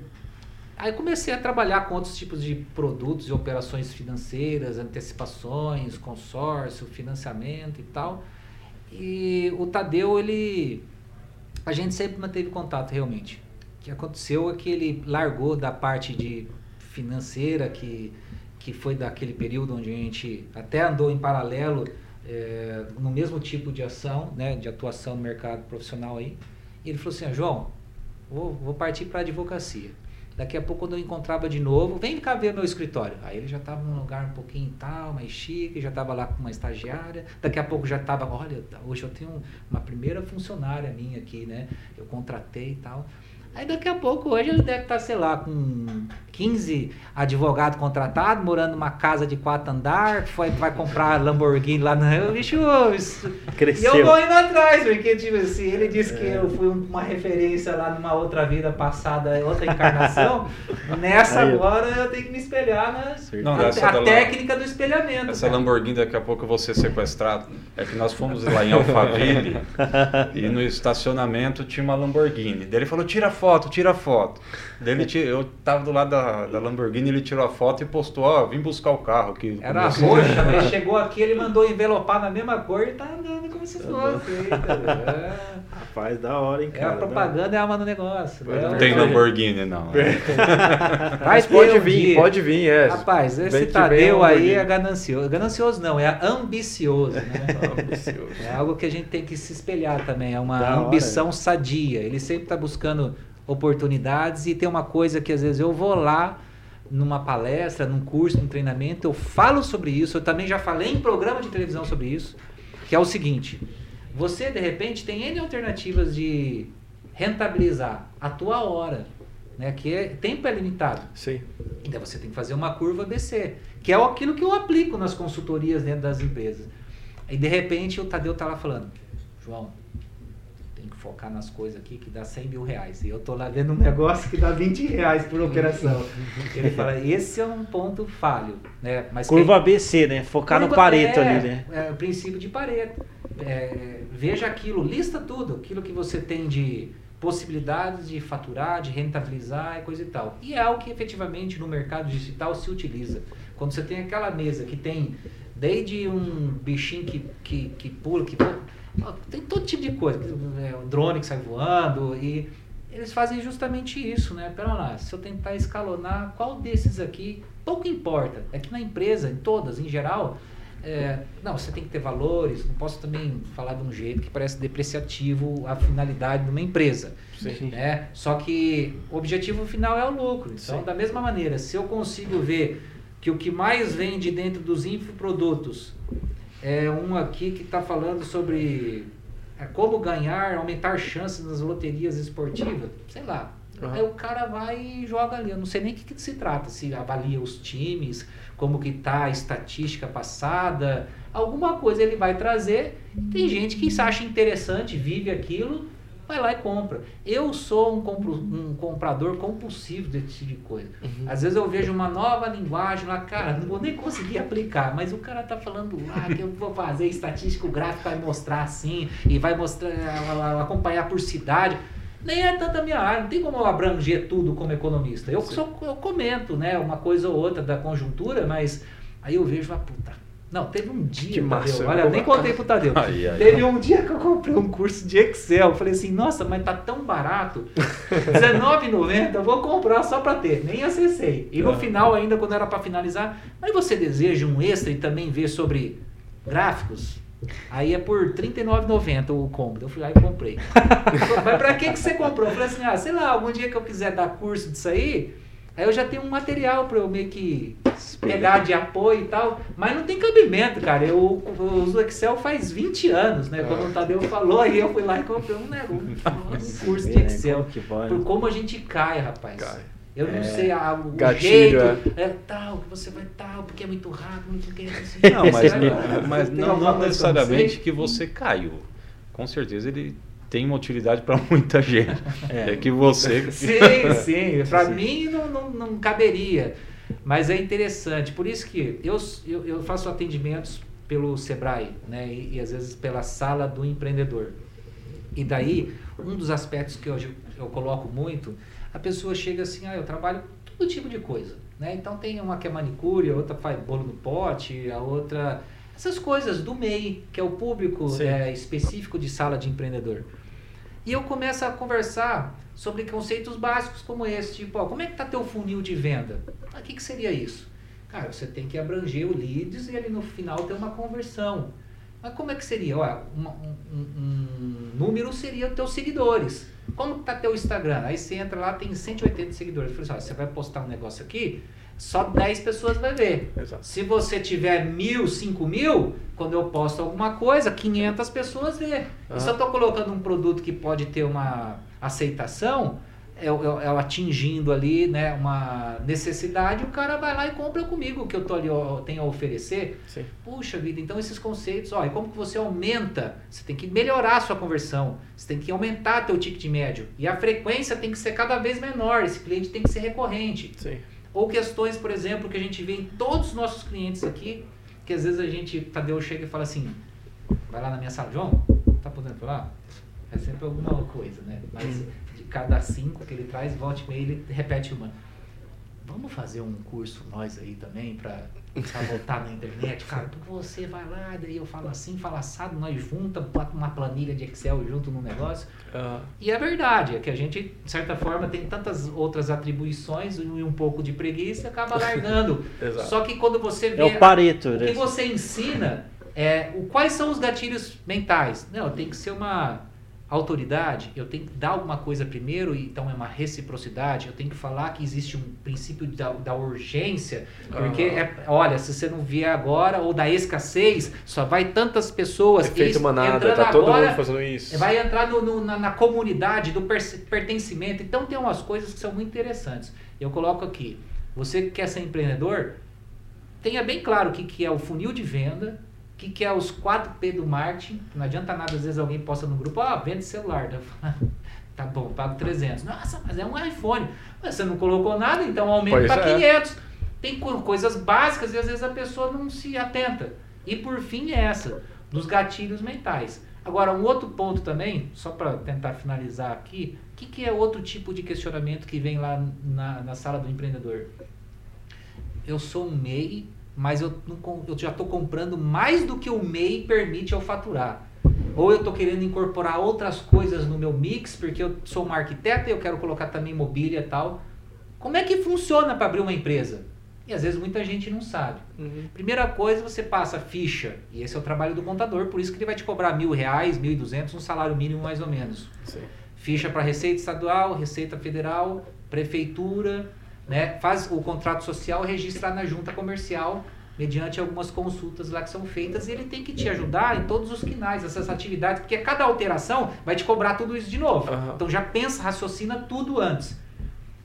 aí comecei a trabalhar com outros tipos de produtos e operações financeiras, antecipações, consórcio, financiamento e tal. E o Tadeu, ele a gente sempre manteve contato realmente. O que aconteceu é que ele largou da parte de financeira que que foi daquele período onde a gente até andou em paralelo é, no mesmo tipo de ação, né, de atuação no mercado profissional aí. E ele falou assim, ah, João, vou, vou partir para a advocacia. Daqui a pouco, quando eu encontrava de novo, vem cá ver meu escritório. Aí ele já estava num lugar um pouquinho tal, mais chique, já estava lá com uma estagiária. Daqui a pouco já estava, olha, hoje eu tenho uma primeira funcionária minha aqui, né? Eu contratei e tal. Aí daqui a pouco, hoje ele deve estar, sei lá, com 15 advogados contratados, morando numa casa de quatro andar, foi, vai comprar Lamborghini lá no <laughs> bicho. Cresceu. E eu vou indo atrás, porque tipo assim, ele disse que eu fui uma referência lá numa outra vida passada, outra encarnação. <laughs> Nessa Aí, agora eu tenho que me espelhar nas, Não, a, a técnica do espelhamento. Essa cara. Lamborghini daqui a pouco eu vou ser sequestrado. É que nós fomos lá em Alphaville <laughs> e no estacionamento tinha uma Lamborghini. Daí ele falou: tira foto, tira foto. Daí ele, eu tava do lado da da, Lamborghini, ele tirou a foto e postou, ó, oh, vim buscar o carro aqui. Era roxa, né? ele chegou aqui, ele mandou envelopar na mesma cor e tá andando como se fosse. é. Rapaz, da hora, hein, cara. É a propaganda é a alma do negócio. Não é tem Lamborghini, não. <laughs> É. Mas pode vir, pode vir, é. Rapaz, esse Tadeu aí é ganancioso. Ganancioso não, é ambicioso, né? <laughs> ambicioso. É algo que a gente tem que se espelhar também, é uma da ambição hora. sadia. Ele sempre está buscando oportunidades e tem uma coisa que às vezes eu vou lá numa palestra, num curso, num treinamento, eu falo sobre isso, eu também já falei em programa de televisão sobre isso, que é o seguinte: você de repente tem N alternativas de rentabilizar a tua hora, né? Que é, tempo é limitado. Sim. Então você tem que fazer uma curva BC, que é aquilo que eu aplico nas consultorias dentro das empresas. E de repente o Tadeu tá lá falando, João, focar nas coisas aqui que dá 100 mil reais. E eu tô lá vendo um negócio que dá 20 reais por operação. Ele fala, esse é um ponto falho. Né? Mas Curva quem... ABC, né? Focar Curva, no Pareto é, ali, né? É, o princípio de Pareto. É, veja aquilo, lista tudo, aquilo que você tem de possibilidades de faturar, de rentabilizar e coisa e tal. E é algo que efetivamente no mercado digital se utiliza. Quando você tem aquela mesa que tem desde um bichinho que, que, que pula, que tem todo tipo de coisa, é, o drone que sai voando e eles fazem justamente isso, né? Pera lá, se eu tentar escalonar, qual desses aqui, pouco importa. É que na empresa, em todas, em geral, é, não, você tem que ter valores, não posso também falar de um jeito que parece depreciativo a finalidade de uma empresa. Sim. Né? Só que o objetivo final é o lucro. Então, Sim. da mesma maneira, se eu consigo ver que o que mais vende dentro dos infoprodutos é um aqui que está falando sobre é, como ganhar, aumentar chances nas loterias esportivas. Sei lá. Uhum. Aí o cara vai e joga ali. Eu não sei nem o que, que, se trata, se avalia os times, como que tá a estatística passada, alguma coisa ele vai trazer. Tem gente que se acha interessante, vive aquilo vai lá e compra. Eu sou um, compro, um comprador compulsivo desse tipo de coisa. Uhum. Às vezes eu vejo uma nova linguagem lá, cara, não vou nem conseguir aplicar, mas o cara tá falando lá que eu vou fazer estatístico gráfico, vai mostrar assim, e vai mostrar, acompanhar por cidade. Nem é tanta minha área, não tem como eu abranger tudo como economista. Eu, só, eu comento, né, uma coisa ou outra da conjuntura, mas aí eu vejo, uma puta, não, teve um dia, que massa, Tadeu, olha, nem contei pro Tadeu. Ai, ai, teve ai. um dia que eu comprei um curso de Excel. Falei assim, nossa, mas tá tão barato. R$19,90, eu vou comprar só para ter. Nem acessei. E no ah. final, ainda, quando era para finalizar, mas você deseja um extra e também ver sobre gráficos? Aí é por R$39,90 o combo. Eu fui lá e comprei. <laughs> mas para que, que você comprou? Eu falei assim, ah, sei lá, algum dia que eu quiser dar curso disso aí, Aí eu já tenho um material para eu meio que pegar de apoio e tal, mas não tem cabimento, cara. Eu, eu uso Excel faz 20 anos, né? Quando o Tadeu falou, aí eu fui lá e comprei um, <laughs> né, um, um curso de Excel. Por como a gente cai, rapaz. Cai. Eu não é, sei a, o gatilho, jeito, é. é. tal, que você vai tal, porque é muito rápido, muito que assim. Não, mas, mas não, não necessariamente que você caiu. Com certeza ele tem uma utilidade para <laughs> muita gente. É. é. que você. <laughs> Sim, <laughs> sim. Para mim não, não, não, caberia. Mas é interessante. Por isso que eu, eu, eu faço atendimentos pelo Sebrae, né? E, e, às vezes pela sala do empreendedor. E daí, um dos aspectos que eu, eu coloco muito, a pessoa chega assim, ah, eu trabalho todo tipo de coisa. Né? Então tem uma que é manicure, a outra faz bolo no pote, a outra essas coisas do MEI, que é o público é, específico de sala de empreendedor. E eu começo a conversar sobre conceitos básicos como esse, tipo, ó, como é que está teu funil de venda? O que, que seria isso? Cara, você tem que abranger o leads e ali no final ter uma conversão. Mas como é que seria? Olha, um, um, um número seria teus seguidores. Como está teu Instagram? Aí você entra lá, tem 180 seguidores. Eu falei assim, ó, você vai postar um negócio aqui, só 10 pessoas vai ver. Exato. Se você tiver mil, cinco mil, quando eu posto alguma coisa, 500 pessoas vê. Ah. E se eu estou colocando um produto que pode ter uma aceitação, eu, eu, eu atingindo ali né, uma necessidade, o cara vai lá e compra comigo o que eu tô ali, eu tenho a oferecer. Sim. Puxa vida, então esses conceitos, ó, e como que você aumenta? Você tem que melhorar a sua conversão, você tem que aumentar teu ticket médio. E a frequência tem que ser cada vez menor, esse cliente tem que ser recorrente. Sim. Ou questões, por exemplo, que a gente vê em todos os nossos clientes aqui, que às vezes a gente, Tadeu chega e fala assim, vai lá na minha sala, João, tá podendo falar? É sempre alguma coisa, né? Mas de cada cinco que ele traz, volte e meia, ele repete uma. Vamos fazer um curso nós aí também pra, pra voltar na internet? Cara, porque você vai lá, daí eu falo assim, falo assado, nós junta, bota uma planilha de Excel junto no negócio. Ah, E é verdade, é que a gente, de certa forma, tem tantas outras atribuições e um pouco de preguiça e acaba largando. <laughs> Exato. Só que quando você vê É o Pareto, o né? que você ensina, é, o, quais são os gatilhos mentais? Não, tem que ser uma autoridade, eu tenho que dar alguma coisa primeiro, então é uma reciprocidade, eu tenho que falar que existe um princípio da, da urgência, porque, Aham. é, olha, se você não vier agora, ou da escassez, só vai tantas pessoas Efeito isso, manada, tá todo agora, mundo fazendo isso. Vai entrar no- no- na, na comunidade do perce- pertencimento. Então tem umas coisas que são muito interessantes. Eu coloco aqui. Você que quer ser empreendedor, tenha bem claro o que, que é o funil de venda, o que, que é os 4P do marketing. Não adianta nada, às vezes alguém posta no grupo, ah, vende celular. <laughs> Tá bom, pago 300. Nossa, mas é um iPhone. Mas você não colocou nada, então aumenta para é. 500. Tem co- coisas básicas e às vezes a pessoa não se atenta. E por fim é essa, dos gatilhos mentais. Agora, um outro ponto também, só para tentar finalizar aqui, o que, que é outro tipo de questionamento que vem lá na, na sala do empreendedor? Eu sou um MEI, mas eu, não eu já estou comprando mais do que o MEI permite eu faturar. Ou eu estou querendo incorporar outras coisas no meu mix, porque eu sou uma arquiteta e eu quero colocar também mobília e tal. Como é que funciona para abrir uma empresa? E às vezes muita gente não sabe. Uhum. Primeira coisa, você passa ficha, e esse é o trabalho do contador, por isso que ele vai te cobrar mil reais, mil e duzentos, um salário mínimo mais ou menos. Sim. Ficha para Receita Estadual, Receita Federal, Prefeitura, né? faz o contrato social, registra na junta comercial, mediante algumas consultas lá que são feitas, e ele tem que te ajudar em todos os quinais, essas atividades, porque cada alteração vai te cobrar tudo isso de novo. Aham. Então já pensa, raciocina tudo antes.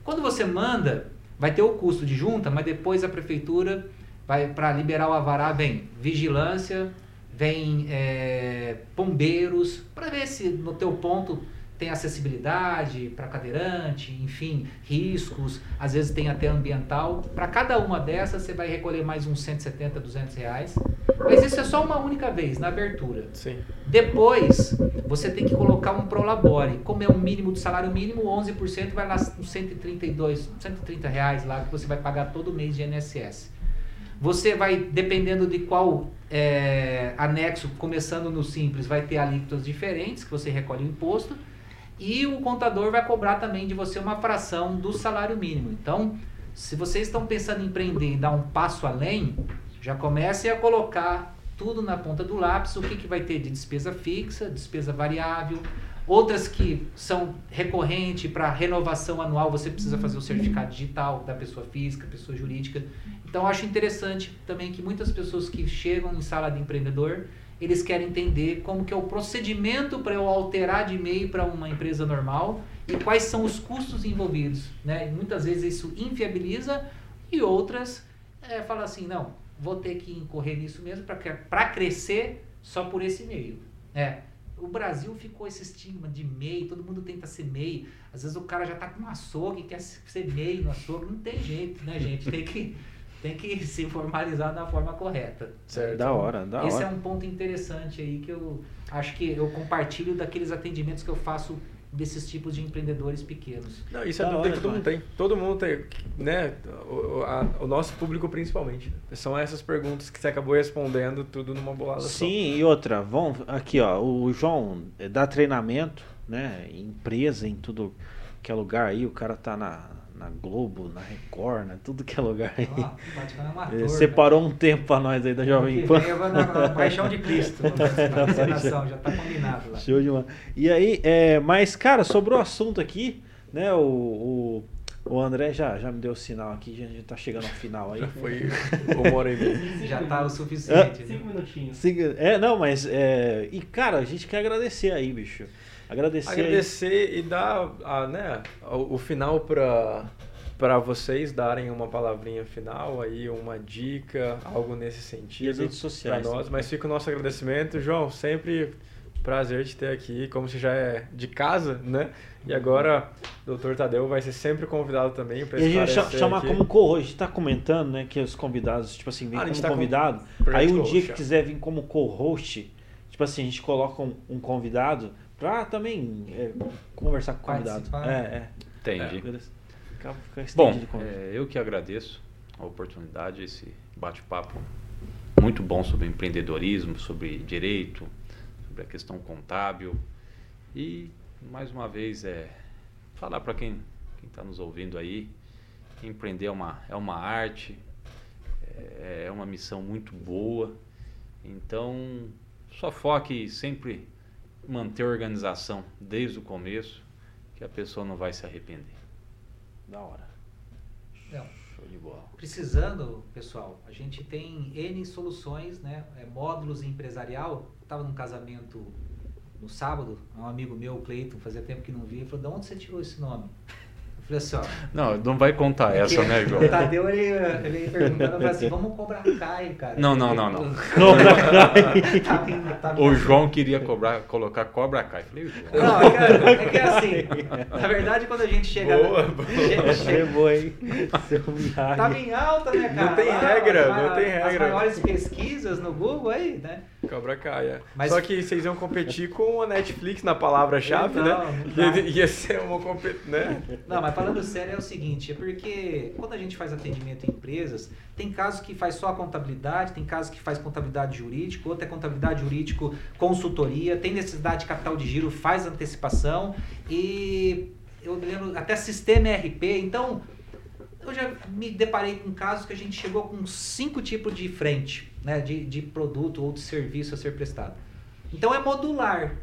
Quando você manda, vai ter o custo de junta, mas depois a prefeitura vai para liberar o avará, vem vigilância, vem é, bombeiros, para ver se no teu ponto tem acessibilidade para cadeirante, enfim, riscos, às vezes tem até ambiental. Para cada uma dessas você vai recolher mais uns 170, 200 reais. Mas isso é só uma única vez, na abertura. Sim. Depois, você tem que colocar um prolabore. Como é um mínimo do salário mínimo, 11% vai lá uns 132, 130 reais lá que você vai pagar todo mês de INSS. Você vai, dependendo de qual é, anexo, começando no simples, vai ter alíquotas diferentes que você recolhe o imposto. E o contador vai cobrar também de você uma fração do salário mínimo. Então, se vocês estão pensando em empreender e dar um passo além, já comecem a colocar tudo na ponta do lápis, o que, que vai ter de despesa fixa, despesa variável, outras que são recorrente para renovação anual, você precisa fazer o certificado digital da pessoa física, pessoa jurídica. Então, acho interessante também que muitas pessoas que chegam em sala de empreendedor, eles querem entender como que é o procedimento para eu alterar de e-mail para uma empresa normal e quais são os custos envolvidos. Né? Muitas vezes isso inviabiliza e outras é, falam assim, não, vou ter que incorrer nisso mesmo para crescer só por esse meio. É, o Brasil ficou esse estigma de MEI, todo mundo tenta ser MEI. Às vezes o cara já tá com um açougue quer ser MEI no açougue. Não tem jeito, né, gente? Tem que, tem que <laughs> se formalizar da forma correta. Certo. Da hora, da Esse hora. é um ponto interessante aí que eu acho que eu compartilho daqueles atendimentos que eu faço desses tipos de empreendedores pequenos. Não, isso é Da dúvida hora, que todo mundo tem. Todo mundo tem, né? O, a- o nosso público principalmente. São essas perguntas que você acabou respondendo tudo numa bolada só. Sim, e outra, vamos aqui, ó, o João eh, dá treinamento, né, em empresa, em tudo que é lugar aí, o cara tá na, na Globo, na Record, né? Tudo que é lugar aí. Vaticano é um ator, né? separou um tempo pra nós aí da Jovem Pan. vem, eu vou na, na Paixão de Cristo, <laughs> na encenação, já tá combinado lá. Show de bola. E aí, é, mas, cara, sobre o assunto aqui, né? O, o, o André já, já me deu o sinal aqui, a gente tá chegando ao final aí. Já foi uma hora e meia. <laughs> Já tá o suficiente. né? Cinco minutinhos. Siga- É, não, mas. É, e, cara, a gente quer agradecer aí, bicho. Agradecer. Agradecer e dar a, né, o, o final para para vocês darem uma palavrinha final aí, uma dica, algo nesse sentido. Para sociais. nós, mas fica o nosso agradecimento, João, sempre prazer te ter aqui, como você já é de casa, né? E agora, doutor Tadeu vai ser sempre convidado também para E a gente chamar aqui. como co-host. A gente tá comentando, né, que os convidados, tipo assim, vêm Ah, como tá com- convidado. projeto aí um dia que quiser vir como co-host, tipo assim, a gente coloca um, um convidado pra também é, conversar com o convidado. Participar. É, Entendi. é. Fica, fica Bom, é, eu que agradeço a oportunidade, esse bate-papo muito bom sobre empreendedorismo, sobre direito, sobre a questão contábil. E, mais uma vez, é falar para quem está nos ouvindo aí, que empreender é uma, é uma arte, é, é uma missão muito boa. Então, só foque sempre manter a organização desde o começo, que a pessoa não vai se arrepender. Da hora. Não. Show de bola. Precisando, pessoal, a gente tem N soluções, né? É, módulos empresarial. Estava num casamento no sábado, um amigo meu, o Cleiton, fazia tempo que não via, ele falou, de onde você tirou esse nome? Eu falei assim, ó. Não, não vai contar essa, porque né, João? O Tadeu, ele, ele falei assim, vamos cobrar Caio, cara. Não, não, não, não. <laughs> Tá vindo, tá O. João queria cobrar, colocar cobra cai. Falei, João. Não, é que, é que é assim, na verdade, quando a gente chega... Boa, boa. chega- chega- Levou, hein? Seu Miyagi. Tava em alta, né, cara? Não tem Lá, regra, as não tem As regra. maiores pesquisas no Google aí, né? Cobra Caia. Mas- Só que vocês iam competir com a Netflix na palavra-chave, Não, né? não dá. <laughs> Ia, ia ser uma competição, né? Não, mas falando sério é o seguinte, é porque quando a gente faz atendimento em empresas, tem casos que faz só a contabilidade, tem casos que faz contabilidade jurídica, outro é contabilidade jurídico, consultoria, tem necessidade de capital de giro, faz antecipação e eu me lembro até sistema ERP, então eu já me deparei com casos que a gente chegou com cinco tipos de frente, né, de, de produto ou de serviço a ser prestado. Então é modular,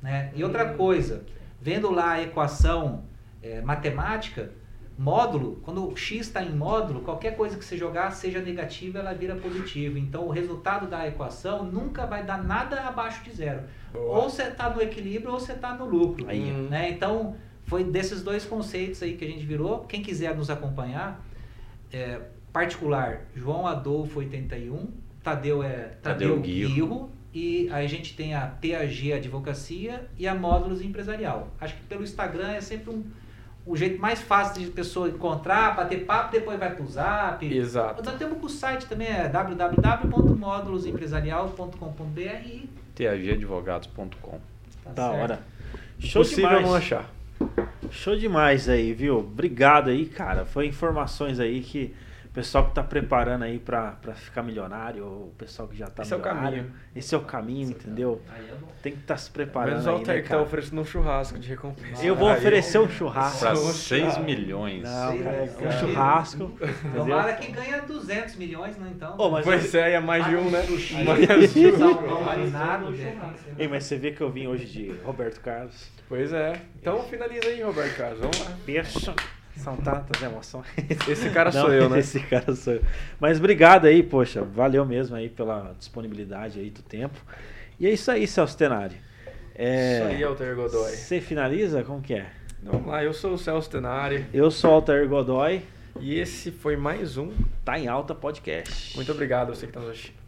né? E outra coisa, vendo lá a equação é, matemática, módulo, quando o x está em módulo, qualquer coisa que você jogar, seja negativa, ela vira positiva. Então o resultado da equação nunca vai dar nada abaixo de zero. Boa. Ou você está no equilíbrio ou você está no lucro. Aí, ó. né? Então foi desses dois conceitos aí que a gente virou. Quem quiser nos acompanhar, é, particular, João Adolfo 81, Tadeu é Tadeu Tadeu Guirro. Guirro, e aí a gente tem a TAG Advocacia e a Módulos Empresarial. Acho que pelo Instagram é sempre um, o jeito mais fácil de pessoa encontrar, bater papo, depois vai pro Zap. Exato. Nós temos o site também, é www.módulosempresarial.com.br e tagadvogados.com. tá Da certo. hora. Show Possível demais. não achar. Show demais aí, viu? Obrigado aí, cara. Foi informações aí que o pessoal que tá preparando aí pra, pra ficar milionário, ou o pessoal que já tá Esse é o milionário. caminho. Esse é o caminho, entendeu? Aí é bom. Tem que estar se Menos preparando o aí, Altair né, que tá oferecendo um churrasco de recompensa. Eu vou oferecer um churrasco. Para Nossa. 6 milhões. Não, cara, um churrasco. entendeu? Tomara que ganha 200 milhões, né? Então. Ô, mas Pois é, é mais de um, né? Mais de um. marinado. Ei, mas você vê que eu vim hoje de Roberto Carlos. Pois é. Então finaliza aí, Roberto Carlos. Vamos lá. Beijo. São tantas emoções. <laughs> Esse cara Não, sou eu, né? Esse cara sou eu. Mas obrigado aí, poxa. Valeu mesmo aí pela disponibilidade aí do tempo. E é isso aí, Celso Tenari. É, Isso aí, Altair Godoy. Você finaliza? Como que é? Vamos lá, eu sou o Celso Tenari Eu sou Altair Godoy. e esse foi mais um. Tá em alta podcast. Muito obrigado a você que está nos assistindo.